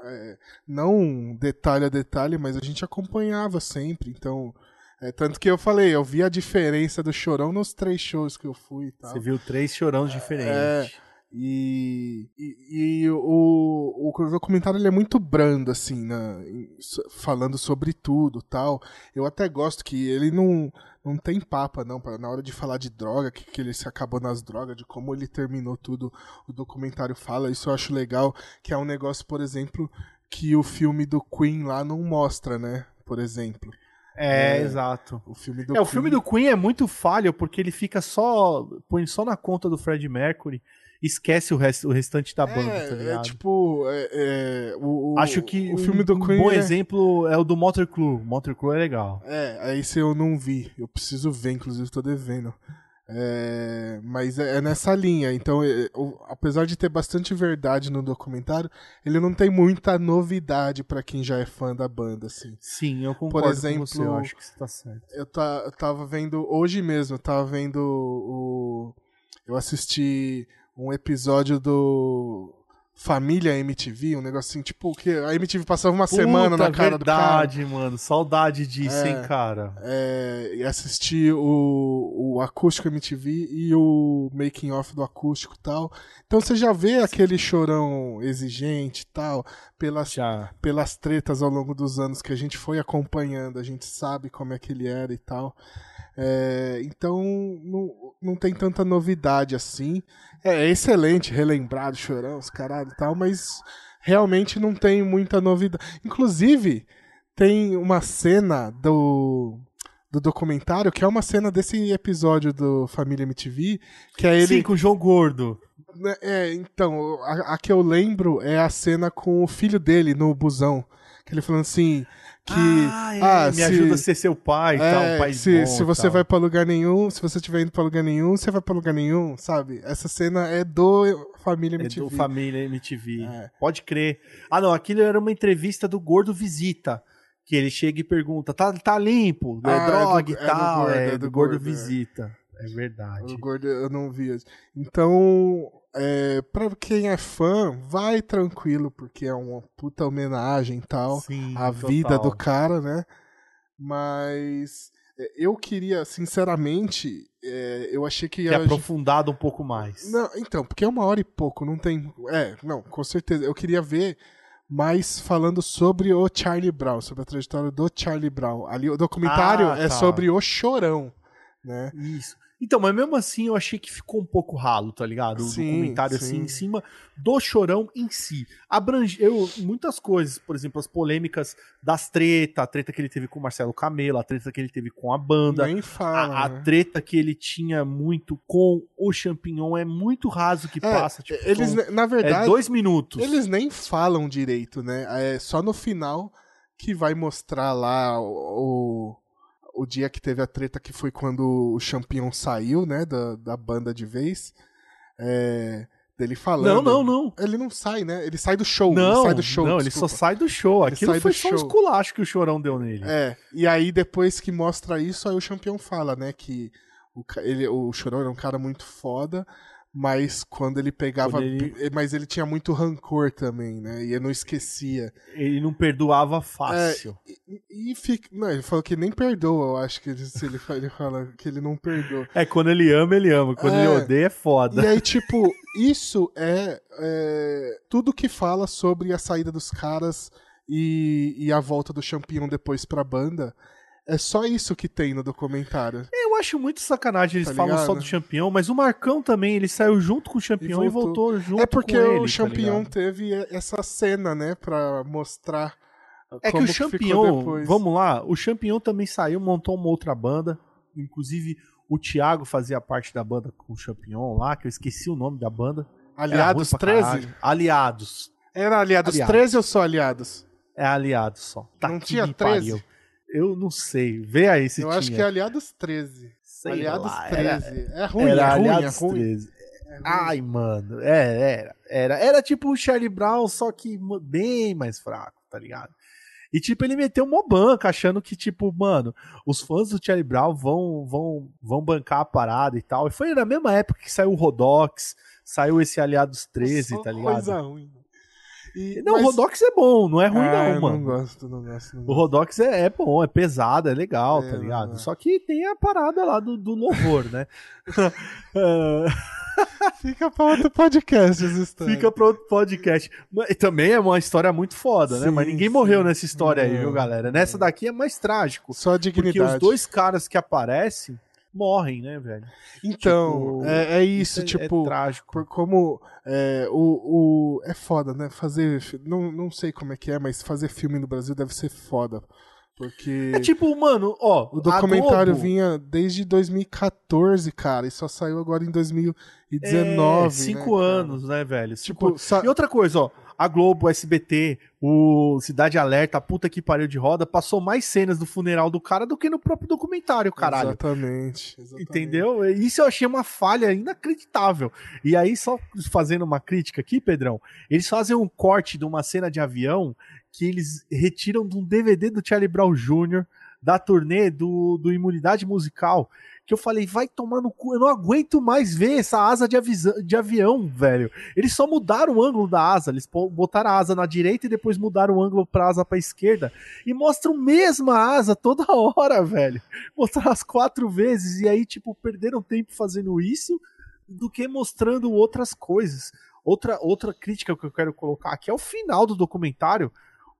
é, não detalhe a detalhe, mas a gente acompanhava sempre. Então, É, tanto que eu falei, eu vi a diferença do chorão nos três shows que eu fui e tal. Você viu três chorões diferentes. É, e, e, e, o, o documentário ele é muito brando, assim, né? falando sobre tudo tal. Eu até gosto que ele não, não tem papa, não, pra, na hora de falar de droga, que, que ele se acabou nas drogas, de como ele terminou tudo, o documentário fala. Isso eu acho legal, que é um negócio, por exemplo, que o filme do Queen lá não mostra, né? Por exemplo. É, é, exato. O filme do é, Queen... o filme do Queen é muito falho porque ele fica só. põe só na conta do Fred Mercury esquece o, rest, o restante da banda, é, tá é ligado? É tipo. É, é, o, Acho que o filme do Queen. Um bom é... exemplo é o do Motor Crew. Motor Crew é legal. É, aí se eu não vi. Eu preciso ver, inclusive tô devendo. É, mas é, é, nessa linha. Então, é, apesar de ter bastante verdade no documentário, ele não tem muita novidade para quem já é fã da banda, assim. Sim, eu concordo Por exemplo, com você, eu acho que você tá certo. Eu, tá, eu tava vendo, hoje mesmo, eu tava vendo o. Eu assisti um episódio do Família MTV, um negocinho tipo que a MTV passava uma Puta, semana na cara verdade, do cara. Mano. Saudade disso, é, hein, cara. É, e assisti o, o Acústico MTV e o Making Off do Acústico e tal. Então você já vê aquele chorão exigente e tal, pelas, já. pelas tretas ao longo dos anos que a gente foi acompanhando, a gente sabe como é que ele era e tal. É, então não, não tem tanta novidade assim. É, é excelente relembrar do Chorão, os caralho e tal, mas realmente não tem muita novidade. Inclusive, tem uma cena do, do documentário que é uma cena desse episódio do Família MTV, que é ele. Sim, com o João Gordo. Né, é, então, a, a que eu lembro é a cena com o filho dele no busão. Que ele falando assim, que ah, é, ah, me se, ajuda a ser seu pai, é, tal, pai se, bom, se você tal. vai para lugar nenhum, se você estiver indo para lugar nenhum, você vai para lugar nenhum, sabe? Essa cena é do Família MTV. É do Família MTV. É. Pode crer. Ah, não, aquilo era uma entrevista do Gordo Visita. Que ele chega e pergunta: tá, tá limpo? É ah, droga é do, e tal. É do, gordo, é, do gordo, gordo Visita. É verdade. O gordo eu não vi. Então, é, pra quem é fã, vai tranquilo, porque é uma puta homenagem e tal Sim, à total. vida do cara, né? Mas é, eu queria, sinceramente, é, eu achei que ia. aprofundado um pouco mais. Não, então, porque é uma hora e pouco, não tem. É, não, com certeza. Eu queria ver mais falando sobre o Charlie Brown, sobre a trajetória do Charlie Brown. Ali o documentário ah, é tá. é sobre o Chorão, né? Isso. Então, mas mesmo assim eu achei que ficou um pouco ralo, tá ligado? O sim, documentário sim. assim em cima do chorão em si. Abrangeu muitas coisas, por exemplo, as polêmicas das treta, a treta que ele teve com o Marcelo Camelo, a treta que ele teve com a banda. Nem fala. A, a né? treta que ele tinha muito com o Champignon é muito raso que é, passa. Tipo, eles, são, na verdade. É dois minutos. Eles nem falam direito, né? É só no final que vai mostrar lá o o dia que teve a treta que foi quando o Champion saiu, né, da, da banda de vez. É, dele falando. Não, não, não. Ele não sai, né? Ele sai do show. Não, ele sai do show. Não, desculpa. ele só sai do show. Aquilo foi só um esculacho que o Chorão deu nele. É, e aí depois que mostra isso, aí o Champion fala, né, que o, ele, o Chorão era um cara muito foda, mas quando ele pegava. Quando ele... Mas ele tinha muito rancor também, né? E eu não esquecia. Ele não perdoava fácil. É, e, e fica. Não, ele falou que nem perdoa, eu acho que ele, ele, ele fala que ele não perdoa. É, quando ele ama, ele ama. Quando é, ele odeia, é foda. E aí, tipo, isso é, é, tudo que fala sobre a saída dos caras e, e a volta do Champion depois pra banda. É só isso que tem no documentário. Eu acho muito sacanagem eles tá falam só do Champion, mas o Marcão também, ele saiu junto com o Champion e voltou, e voltou junto É porque o tá Champion tá teve essa cena, né, pra mostrar É que o Champion, vamos lá, o Champion também saiu, montou uma outra banda, inclusive o Thiago fazia parte da banda com o Champion lá, que eu esqueci o nome da banda. Aliados 13? Aliados. Era Aliados, aliados 13 ou só Aliados? É Aliados só. Tá Não tinha 13? Pariu. Eu não sei. Vê aí se Eu tinha. acho que é Aliados 13. Sei aliados lá, 13. Era, é ruim, era é ruim, aliados é ruim. 13. É. Ai, mano. É, era, era. Era tipo o Charlie Brown, só que bem mais fraco, tá ligado? E, tipo, ele meteu uma banca, achando que, tipo, mano, os fãs do Charlie Brown vão, vão, vão bancar a parada e tal. E foi na mesma época que saiu o Rodox, saiu esse Aliados 13, Só tá ligado? Coisa ruim. E, não, mas... o Rodox é bom, não é ruim, ah, não, mano. Não gosto, não gosto. Não gosto. O Rodox é, é, bom, é pesado, é legal, é, tá ligado? Só que tem a parada lá do, do louvor, né? Fica pra outro podcast essa história. Fica pra outro podcast. Mas, também é uma história muito foda, sim, né? Mas ninguém sim. morreu nessa história aí, viu, galera? Nessa daqui é mais trágico. Só a dignidade. Porque os dois caras que aparecem morrem, né, velho? Então, tipo, é, é, isso, isso é, tipo, é trágico. Por como é, o, o. É foda, né? Fazer. Não, não sei como é que é, mas fazer filme no Brasil deve ser foda. Porque. É tipo, mano, ó. O documentário vinha desde 2014, cara, e só saiu agora em 2019. É, cinco né, anos, né, velho? Cinco... Tipo, sa... E outra coisa, ó. A Globo, o SBT, o Cidade Alerta, a puta que pariu de roda, passou mais cenas do funeral do cara do que no próprio documentário, caralho. Exatamente. exatamente. Entendeu? Isso eu achei uma falha inacreditável. E aí, só fazendo uma crítica aqui, Pedrão, eles fazem um corte de uma cena de avião que eles retiram de um DVD do Charlie Brown Jr., da turnê do, do Imunidade Musical, que eu falei, vai tomar no cu, eu não aguento mais ver essa asa de, de avião, velho. Eles só mudaram o ângulo da asa, eles botaram a asa na direita e depois mudaram o ângulo pra asa pra esquerda, e mostram mesma asa toda hora, velho. Mostraram as quatro vezes, e aí, tipo, perderam tempo fazendo isso, do que mostrando outras coisas. Outra, outra crítica que eu quero colocar aqui é o final do documentário,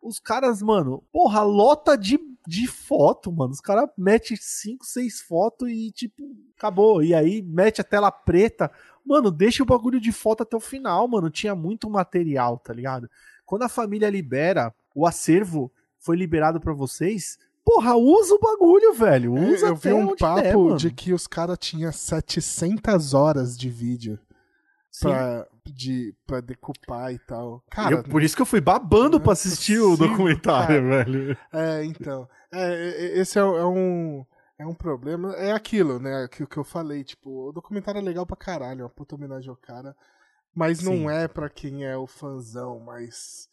os caras, mano, porra, lota de, de foto, mano. Os caras metem 5, 6 fotos e, tipo, acabou. E aí mete a tela preta. Mano, deixa o bagulho de foto até o final, mano. Tinha muito material, tá ligado? Quando a família libera, o acervo foi liberado para vocês. Porra, usa o bagulho, velho. É, usa Eu vi um papo der, de que os caras tinham 700 horas de vídeo pra, de, pra decupar e tal. Cara, eu, por isso que eu fui babando pra assistir possível, o documentário, cara. velho. É, então. É, esse é, é, um. É um problema. É aquilo, né? Que, que eu falei. Tipo, o documentário é legal pra caralho. É uma puta homenagem ao cara. Mas Sim. não é pra quem é o fãzão, mas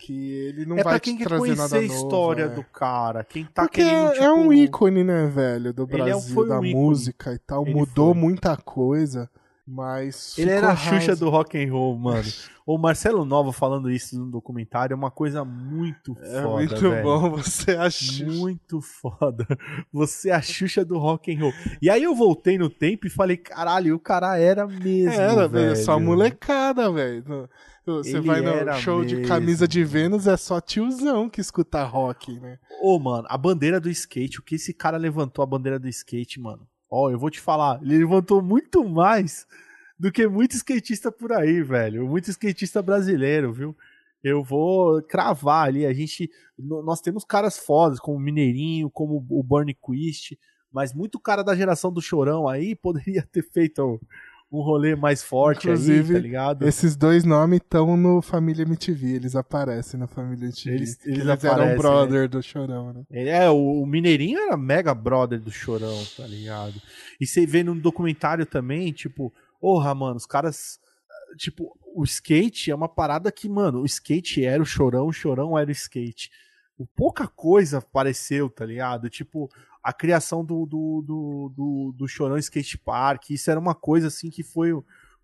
que ele não é vai pra quem te trazer nada novo. a história é. do cara, quem tá Porque querendo, tipo... é um ícone, né, velho, do Brasil, é um, da um música e tal, ele mudou foi. muita coisa. Mas. Ele era a Xuxa do rock and roll, mano. o Marcelo Nova falando isso no documentário é uma coisa muito é foda. É muito velho. bom, você é a Xuxa. Muito foda. Você é a Xuxa do rock and roll. E aí eu voltei no tempo e falei, caralho, o cara era mesmo. Era, velho. Só molecada, velho. Você Ele vai no show mesmo. de camisa de Vênus, é só tiozão que escuta rock, né? Ô, mano, a bandeira do skate, o que esse cara levantou a bandeira do skate, mano? Ó, eu vou te falar, ele levantou muito mais do que muito skatista por aí, velho. Muito skatista brasileiro, viu? Eu vou cravar ali. A gente. Nós temos caras fodas, como o Mineirinho, como o Bernie Quist, mas muito cara da geração do Chorão aí poderia ter feito um rolê mais forte Inclusive, aí, tá ligado? Esses dois nomes estão no Família MTV, eles aparecem na Família MTV. Eles, eles, eles aparecem, eram brother né? do Chorão, né? É, o, Mineirinho era mega brother do Chorão, tá ligado? E você vê no documentário também, tipo, porra, mano, os caras. Tipo, o skate é uma parada que, mano, o skate era o Chorão, o Chorão era o skate. Pouca coisa apareceu, tá ligado? Tipo, a criação do, do, do, do, do Chorão Skate Park, isso era uma coisa assim que foi,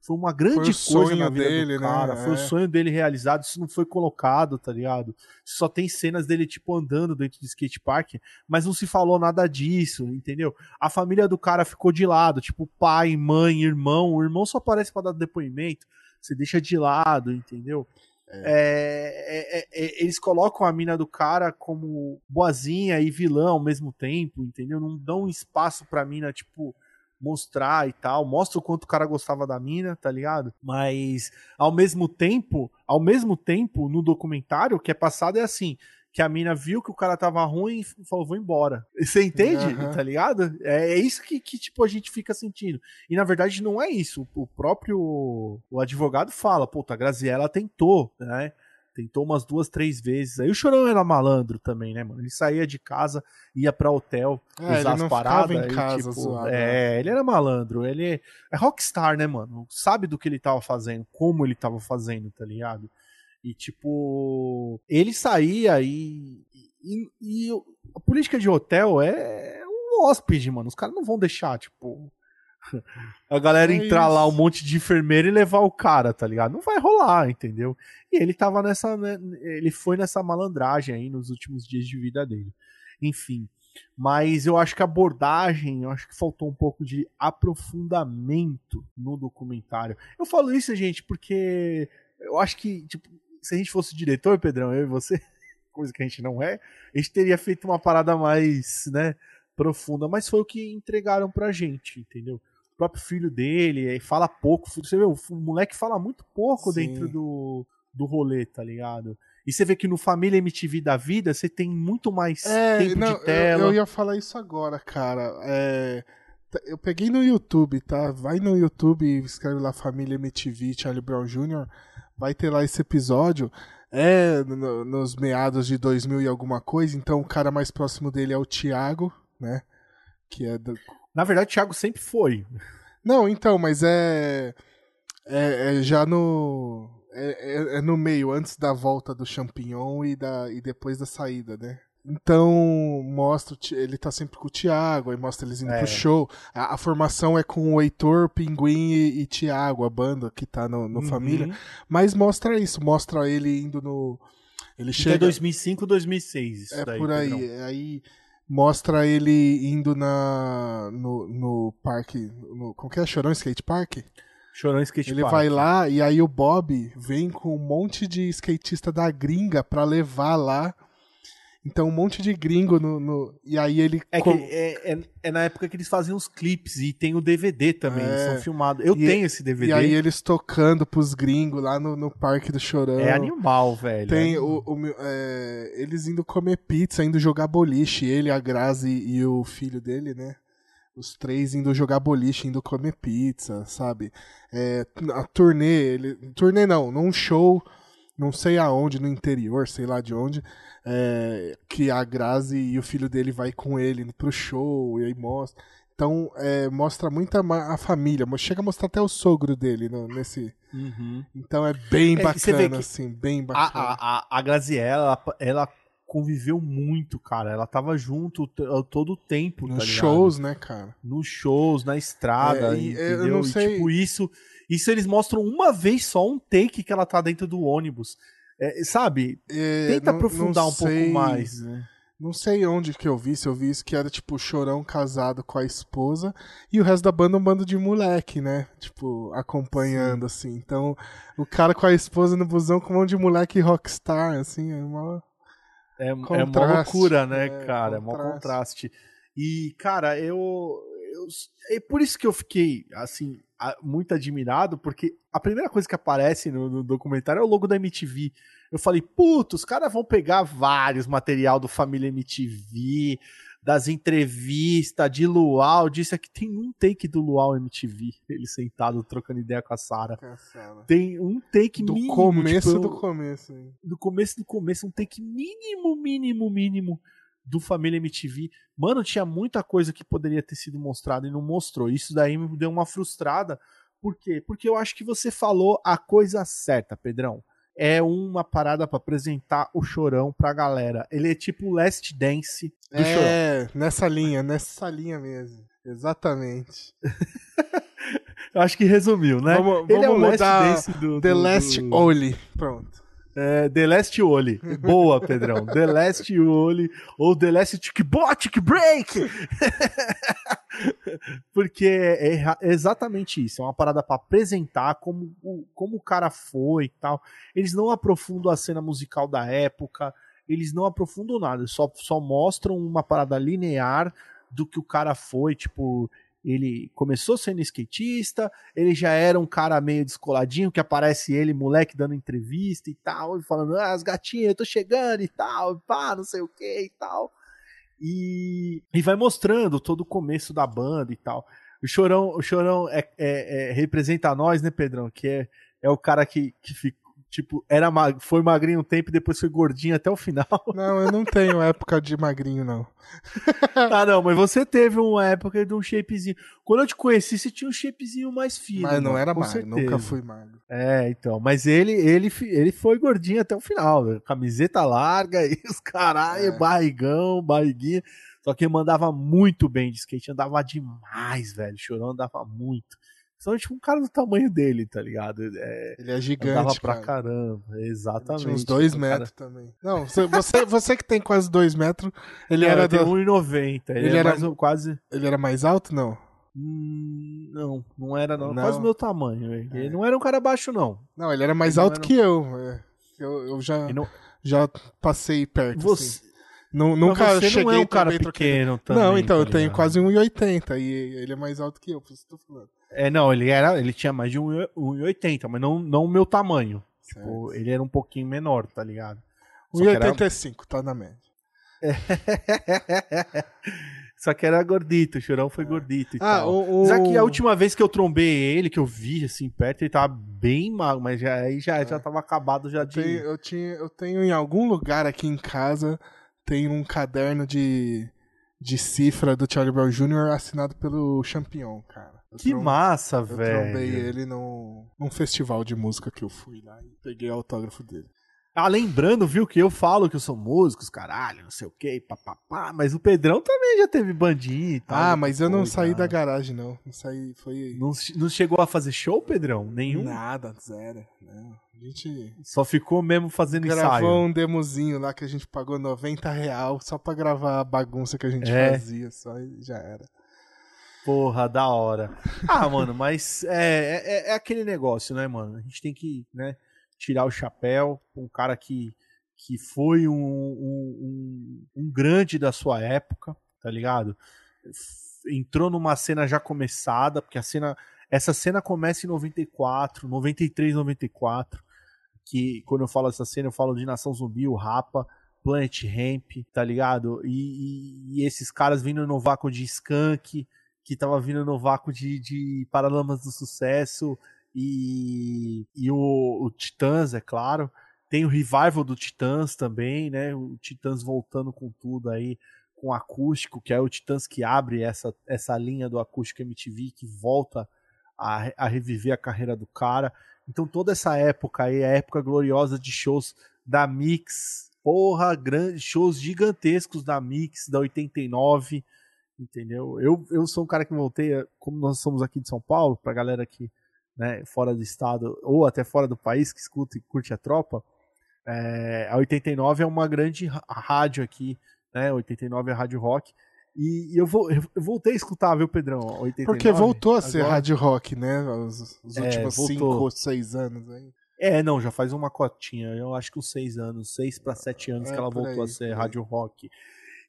foi uma grande foi coisa na vida dele, do né? cara. Né? Foi é. o sonho dele realizado, isso não foi colocado, tá ligado? Só tem cenas dele, tipo, andando dentro do skate park, mas não se falou nada disso, entendeu? A família do cara ficou de lado, tipo, pai, mãe, irmão. O irmão só aparece para dar depoimento, você deixa de lado, entendeu? É. É, é, é, eles colocam a mina do cara como boazinha e vilã ao mesmo tempo, entendeu? Não dão espaço pra mina, tipo, mostrar e tal. Mostra o quanto o cara gostava da mina, tá ligado? Mas ao mesmo tempo, ao mesmo tempo, no documentário, o que é passado é assim: que a mina viu que o cara tava ruim e falou, vou embora. Você entende? Uhum. Tá ligado? É, é isso que, que, tipo, a gente fica sentindo. E na verdade não é isso. O próprio o advogado fala, puta, a Graziella tentou, né? Tentou umas duas, três vezes. Aí o Chorão era malandro também, né, mano? Ele saía de casa, ia pra hotel, é, usar as paradas. Em casa, tipo, zoado, é, né? ele era malandro. Ele é rockstar, né, mano? Sabe do que ele tava fazendo, como ele tava fazendo, tá ligado? E, tipo, ele saía e, e, e a política de hotel é um hóspede, mano. Os caras não vão deixar, tipo, a galera é entrar isso. lá, um monte de enfermeiro e levar o cara, tá ligado? Não vai rolar, entendeu? E ele tava nessa. Né, ele foi nessa malandragem aí nos últimos dias de vida dele. Enfim. Mas eu acho que a abordagem, eu acho que faltou um pouco de aprofundamento no documentário. Eu falo isso, gente, porque eu acho que, tipo, se a gente fosse diretor, Pedrão, eu e você, coisa que a gente não é, a gente teria feito uma parada mais, né, profunda, mas foi o que entregaram pra gente, entendeu? O próprio filho dele fala pouco, você vê, o moleque fala muito pouco Sim. dentro do, do rolê, tá ligado? E você vê que no Família MTV da vida, você tem muito mais é, tempo não, de tela. Eu, eu, ia falar isso agora, cara. É, eu peguei no YouTube, tá? Vai no YouTube e escreve lá Família MTV Charlie Brown Jr. Vai ter lá esse episódio. É no, nos meados de 2000 e alguma coisa, então o cara mais próximo dele é o Thiago, né? Que é do... Na verdade, o Thiago sempre foi. Não, então, mas é, é, é já no é, é, é, no meio, antes da volta do Champignon e, da, e depois da saída, né? Então, mostra, ele tá sempre com o Thiago, aí mostra eles indo é. pro show. A, a, formação é com o Heitor, Pinguim e, e Thiago, a banda que tá no, no uhum. Família. Mas mostra isso, mostra ele indo no. Ele chega. É 2005, 2006. Isso é daí, por aí. Pedrão. Aí mostra ele indo na, no, no parque. No, como que é? Chorão Skate Park? Chorão Skate Ele Park. vai lá e aí o Bob vem com um monte de skatista da gringa pra levar lá. Então, um monte de gringo no. no... E aí ele. É, é, é, é, na época que eles faziam os clipes e tem o DVD também, é. são filmados. Eu e, tenho esse DVD. E aí eles tocando pros gringos lá no, no Parque do Chorão. É animal, velho. Tem é o, o é, eles indo comer pizza, indo jogar boliche. Ele, a Grazi e o filho dele, né? os três indo jogar boliche, indo comer pizza, sabe? É, a turnê, ele, turnê não, num show, não sei aonde, no interior, sei lá de onde, é, que a Grazi e o filho dele vai com ele pro show, e aí mostra. Então, é, mostra muito a, a, família, chega a mostrar até o sogro dele no, nesse. Uhum. Então é bem bacana, assim, bem bacana. A, a, a Graziella, ela, ela conviveu muito, cara. Ela tava junto todo o tempo, Nos tá shows, né, cara? Nos shows, na estrada, é, e, entendeu? Eu não sei... E, tipo, isso, isso eles mostram uma vez só um take que ela tá dentro do ônibus. É, sabe? É, Tenta não, aprofundar não um pouco mais, né? Não sei onde que eu vi, se eu vi isso que era tipo chorão casado com a esposa e o resto da banda um bando de moleque, né? Tipo, acompanhando Sim. assim. Então, o cara com a esposa no busão com um monte de moleque rockstar, assim, é uma é, é uma loucura, né, é, cara? É um contraste. E, cara, eu, eu. É por isso que eu fiquei, assim, muito admirado, porque a primeira coisa que aparece no, no documentário é o logo da MTV. Eu falei, puto, os caras vão pegar vários material do Família MTV, das entrevistas de Luau, disse aqui tem um take do Luau MTV, ele sentado trocando ideia com a Sara. Tem um take do mínimo, começo tipo, do começo. Hein? Do começo do começo, um take mínimo, mínimo, mínimo do Família MTV. Mano, tinha muita coisa que poderia ter sido mostrada e não mostrou. Isso daí me deu uma frustrada. Por quê? Porque eu acho que você falou a coisa certa, Pedrão é uma parada para apresentar o Chorão pra galera. Ele é tipo o Last Dance do é, Chorão. É, nessa linha, nessa linha mesmo. Exatamente. Eu acho que resumiu, né? Vamos, Ele vamos é o Last Dance do, The do, Last do... Pronto. É, The Last Oli. Boa, Pedrão. The Last Oli ou The Last Tick Break. Porque é, exatamente isso. É uma parada para apresentar como o, como o cara foi e tal. Eles não aprofundam a cena musical da época. Eles não aprofundam nada. Só, só mostram uma parada linear do que o cara foi. Tipo, ele começou sendo skatista, ele já era um cara meio descoladinho, que aparece ele, moleque, dando entrevista e tal, e falando, ah, as gatinhas, eu tô chegando e tal, pá, não sei o que e tal. E, e vai mostrando todo o começo da banda e tal. O Chorão, o Chorão é, é, é representa nós, né, Pedrão? Que é, é o cara que, que, fica, Tipo, era mag... foi magrinho um tempo e depois foi gordinho até o final. Não, eu não tenho época de magrinho, não. ah, não, mas você teve uma época de um shapezinho. Quando eu te conheci, você tinha um shapezinho mais fino. Mas não era magro, certeza. nunca fui magro. É, então. Mas ele, ele, ele foi gordinho até o final. Camiseta larga e os caralho, é. barrigão, barriguinha. Só que mandava muito bem de skate, andava demais, velho. Chorão andava muito. Só tipo um cara do tamanho dele, tá ligado? É, ele é gigante. Andava pra cara. caramba, exatamente. Tinha uns dois metros cara... também. Não, você, você que tem quase dois metros, ele não, era. do... 1,90. Ele, ele era mais, quase. Ele era mais alto, não? Hum, não, não era não. não. Quase o meu tamanho. É. Ele não era um cara baixo, não. Não, ele era mais ele alto que eu. É. Eu, eu já, não... já passei perto. Você, assim. nunca você cheguei não é um cara pequeno também. Não, então, tá eu tenho quase 1,80 e ele é mais alto que eu, por isso que eu tô falando. É, não, ele era, ele tinha mais de 1,80, mas não, não o meu tamanho. Tipo, ele era um pouquinho menor, tá ligado? 1,85, era... tá na média. Só que era gordito, o Chorão foi gordito e ah, tal. O, o... Já que a última vez que eu trombei ele, que eu vi assim perto, ele tava bem mal, mas já, aí já, é. já tava acabado já eu de. Tenho, eu, tinha, eu tenho em algum lugar aqui em casa, tem um caderno de, de cifra do Charlie Brown Jr. assinado pelo Champion, cara. Eu que massa, velho. Eu trombei ele num, num festival de música que eu fui lá e peguei o autógrafo dele. Ah, lembrando, viu, que eu falo que eu sou músico, caralho, não sei o que, papapá, mas o Pedrão também já teve bandinha e tal. Ah, mas eu não saí da garagem, não. Não saí, foi... Não, não chegou a fazer show, Pedrão? Nenhum? Nada, zero. Não. A gente... Só ficou mesmo fazendo Gravou ensaio. Gravou um demozinho lá que a gente pagou 90 real só pra gravar a bagunça que a gente é. fazia, só e já era. Porra, da hora. Ah, mano, mas é, é, é, aquele negócio, né, mano? A gente tem que, né, tirar o chapéu um cara que, que foi um, um, um grande da sua época, tá ligado? Entrou numa cena já começada, porque a cena. Essa cena começa em 94, 93, 94. Que quando eu falo essa cena, eu falo de Nação Zumbi, o Rapa, Planet Ramp, tá ligado? E, e, e esses caras vindo no vácuo de Skunk, que tava vindo no vácuo de, de Paralamas do Sucesso, e, e o, o Titãs, é claro. Tem o revival do Titãs também, né? O Titãs voltando com tudo aí, com acústico, que é o Titãs que abre essa, essa linha do acústico MTV, que volta a, a reviver a carreira do cara. Então toda essa época aí, a época gloriosa de shows da Mix, porra, grandes shows gigantescos da Mix, da 89, entendeu? Eu, eu sou um cara que voltei, como nós somos aqui de São Paulo, pra galera que né, fora do estado ou até fora do país que escuta e curte a tropa, é, a 89 é uma grande rádio aqui, né? 89 é rádio rock. E, e eu, vou, eu voltei a escutar, viu, Pedrão? 89, Porque voltou a ser agora... rádio rock, né? Os, os é, últimos 5 ou 6 anos aí. É, não, já faz uma cotinha. Eu acho que uns 6 anos, 6 para 7 anos é, que ela voltou aí, a ser rádio rock.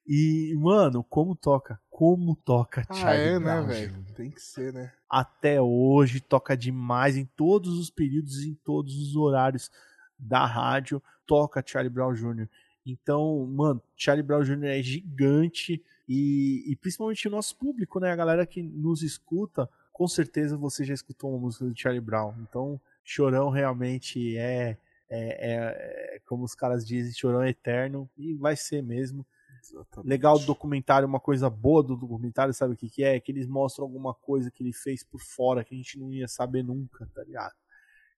E, mano, como toca? Como toca ah, Charlie é, né, Brown, né, velho? Tem que ser, né? Até hoje toca demais em todos os períodos, em todos os horários da rádio, toca Charlie Brown Jr. Então, mano, Charlie Brown Jr. é gigante e, e principalmente o nosso público, né? A galera que nos escuta, com certeza você já escutou uma música do Charlie Brown. Então, Chorão realmente é, é, é, é como os caras dizem, Chorão é eterno e vai ser mesmo. Exatamente. Legal do documentário, uma coisa boa do documentário, sabe o que, que é? É que eles mostram alguma coisa que ele fez por fora que a gente não ia saber nunca, tá ligado?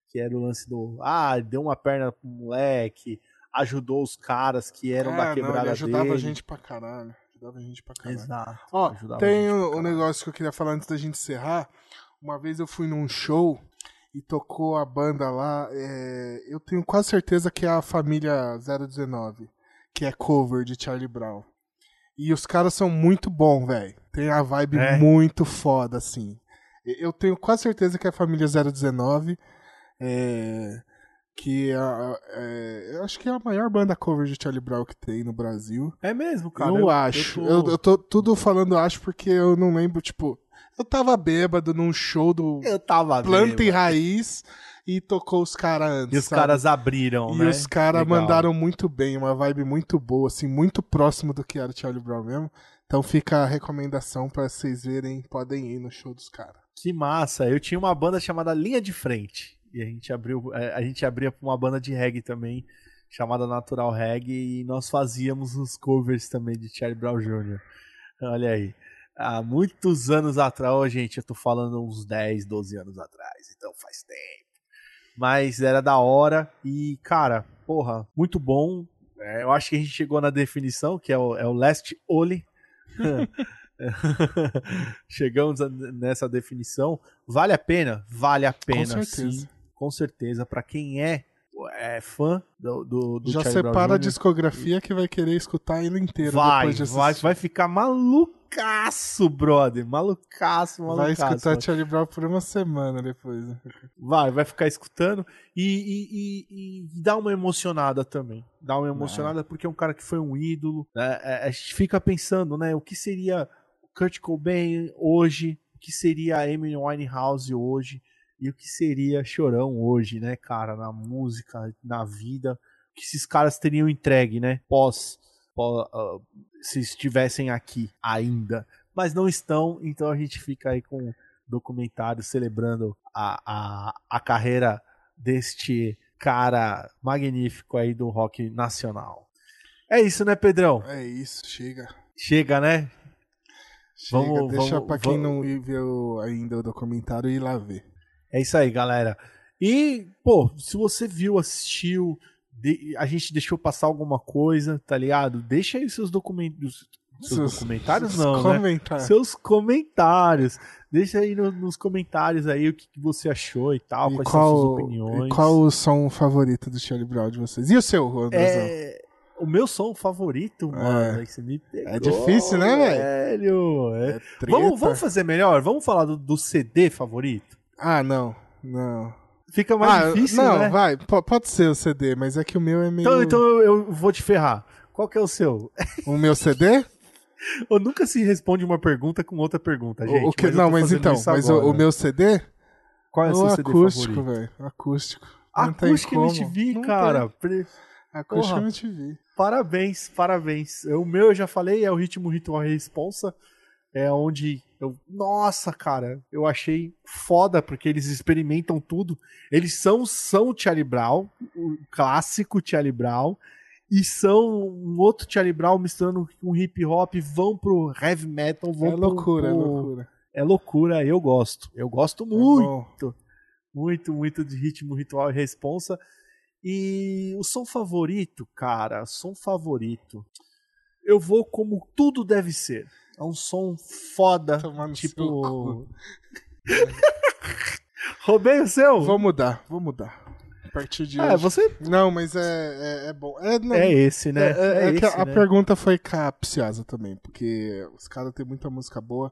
Que era o lance do. Ah, deu uma perna pro moleque, ajudou os caras que eram é, da quebrada não, ele ajudava dele. a gente pra caralho. Ajudava a gente pra caralho. Exato. Ó, tem o um negócio que eu queria falar antes da gente encerrar. Uma vez eu fui num show e tocou a banda lá. É... eu tenho quase certeza que é a família 019 que é cover de Charlie Brown. E os caras são muito bons, velho. Tem a vibe é. muito foda, assim. Eu tenho quase certeza que é a família 019. É, que é, é, eu acho que é a maior banda cover de Charlie Brown que tem no Brasil. É mesmo, cara? Eu, eu acho. Eu tô... Eu, eu tô tudo falando acho porque eu não lembro, tipo. Eu tava bêbado num show do eu tava Planta bêbado. e Raiz e tocou os caras antes. E os sabe? caras abriram, e né? E os caras mandaram muito bem, uma vibe muito boa, assim, muito próximo do que era o Charlie Brown mesmo. Então fica a recomendação para vocês verem, podem ir no show dos caras. Que massa! Eu tinha uma banda chamada Linha de Frente. E a gente abriu, é, a gente abria pra uma banda de reggae também, chamada Natural Reggae, e nós fazíamos os covers também de Charlie Brown Jr. Olha aí. Há muitos anos atrás, oh, gente, eu tô falando uns 10, 12 anos atrás, então faz tempo. Mas era da hora e, cara, porra, muito bom. É, eu acho que a gente chegou na definição, que é o, é o Last Oli. chegamos nessa definição. Vale a pena? Vale a pena, com certeza. sim. Com certeza. Para quem é, é fã do, do, do Já Charlie separa Brown a discografia que vai querer escutar ele inteiro vai, depois de vai, assistir. vai ficar malucaço, brother. Malucaço, malucaço. Vai escutar mano. Charlie Brown por uma semana depois. né? Vai, vai ficar escutando e, e, e, e dá uma emocionada também. Dá uma emocionada porque é um cara que foi um ídolo. né? É, A gente fica pensando, né? O que seria Kurt Cobain hoje? O que seria a Amy Winehouse hoje? E o que seria Chorão hoje, né, cara? Na música, na vida. O que esses caras teriam entregue, né? Pós, pós ah, se estivessem aqui ainda. Mas não estão, então a gente fica aí com documentário celebrando a, a, a carreira deste cara magnífico aí do rock nacional. É isso, né, Pedrão? É isso, chega. Chega, né? Chega, Vamos- deixa vamos- pra quem vamos- não viu ainda o documentário ir lá ver. É isso aí, galera. E, pô, se você viu, assistiu, de- a gente deixou passar alguma coisa, tá ligado? Deixa aí seus documentos. Seus, documentários seus não, né? comentários. Seus comentários. Deixa aí no- nos comentários aí o que, que você achou e tal, E quais são suas qual, opiniões. e qual o som favorito do Charlie Brown de vocês? E o seu, Andrezão? É, o meu som favorito, mano. aí você me pegou, É difícil, né, velho? É. É. Vamos, vamos fazer melhor? Vamos falar do, do CD favorito? Ah, não. Não. Fica mais ah, difícil, não, né? vai. po- Pode ser o CD, mas é que o meu é meio. Então, então eu, vou te ferrar. Qual que é o seu? O meu CD? Eu nunca se responde uma pergunta com outra pergunta, gente. o, que... mas Não, mas então. Mas o, agora. o meu CD? Qual é o seu CD acústico, favorito? velho. Acústico. Não Acústico. MTV, Não cara. Tem. Acústico Porra. MTV. Parabéns, parabéns. O meu eu já falei, é o Ritmo Ritual Responsa. É onde eu. Nossa, cara, eu achei foda, porque eles experimentam tudo. Eles são, são o Charlie Brown, o clássico Charlie Brown, e são um outro Charlie Brown misturando com hip hop, vão pro heavy metal, vão É pro- loucura, é pro- loucura. É loucura, eu gosto. Eu gosto É muito bom. muito, muito de ritmo, ritual e responsa. E o som favorito, cara, som favorito. Eu vou como tudo deve ser. É um som foda, seu tipo. Roubei o seu? Vou mudar, vou mudar. A partir de É, hoje. você Não, mas é, é, é bom. É, não, é esse, né? É, é- é esse, a né? pergunta foi capciosa também, porque os caras têm muita música boa.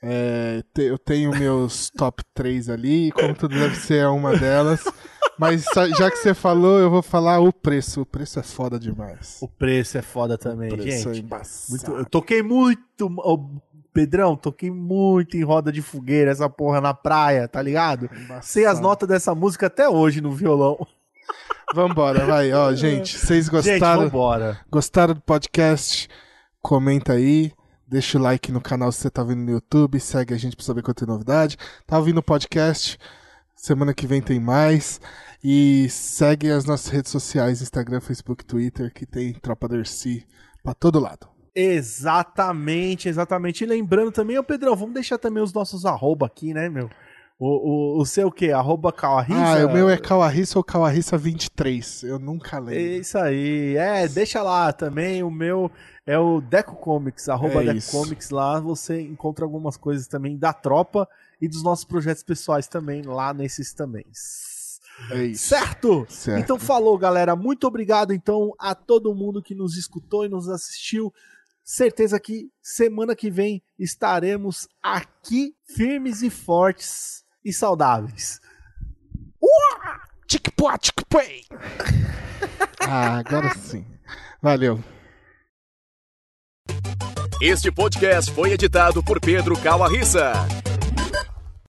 É, eu tenho meus top 3 ali, e como tudo deve ser, uma delas. Mas já que você falou, eu vou falar o preço. O preço é foda demais. O preço é foda também, o preço é gente. embaçado. Muito- eu toquei muito, ô, Pedrão, toquei muito em roda de fogueira, essa porra na praia, tá ligado? Embaçado. Sei as notas dessa música até hoje no violão. Vambora, vai. Ó, gente, vocês Gente, gostaram, vambora. gostaram do podcast? Comenta aí. Deixa o like no canal se você tá vendo no YouTube. Segue a gente pra saber quando tem novidade. Tá ouvindo o podcast? Semana que vem tem mais. E segue as nossas redes sociais: Instagram, Facebook, Twitter, que tem Tropa Dercy pra todo lado. Exatamente, exatamente. E lembrando também, ô Pedrão, vamos deixar também os nossos arroba aqui, né, meu? O, o, o seu o quê? Arroba Calarissa? Ah, o meu é Kawarissa ou Kawarissa23. Eu nunca É lembro. isso aí. É, deixa lá também. O meu é o Deco Comics, arroba É Deco. Comics. Lá você encontra algumas coisas também da tropa e dos nossos projetos pessoais também, lá nesses também. É isso. Certo? Certo. Então falou, galera. Muito obrigado então a todo mundo que nos escutou e nos assistiu. Certeza que semana que vem estaremos aqui firmes e fortes e saudáveis. Tic-pua, tic-puei. Ah, agora sim. Valeu. Este podcast foi editado por Pedro Calarissa.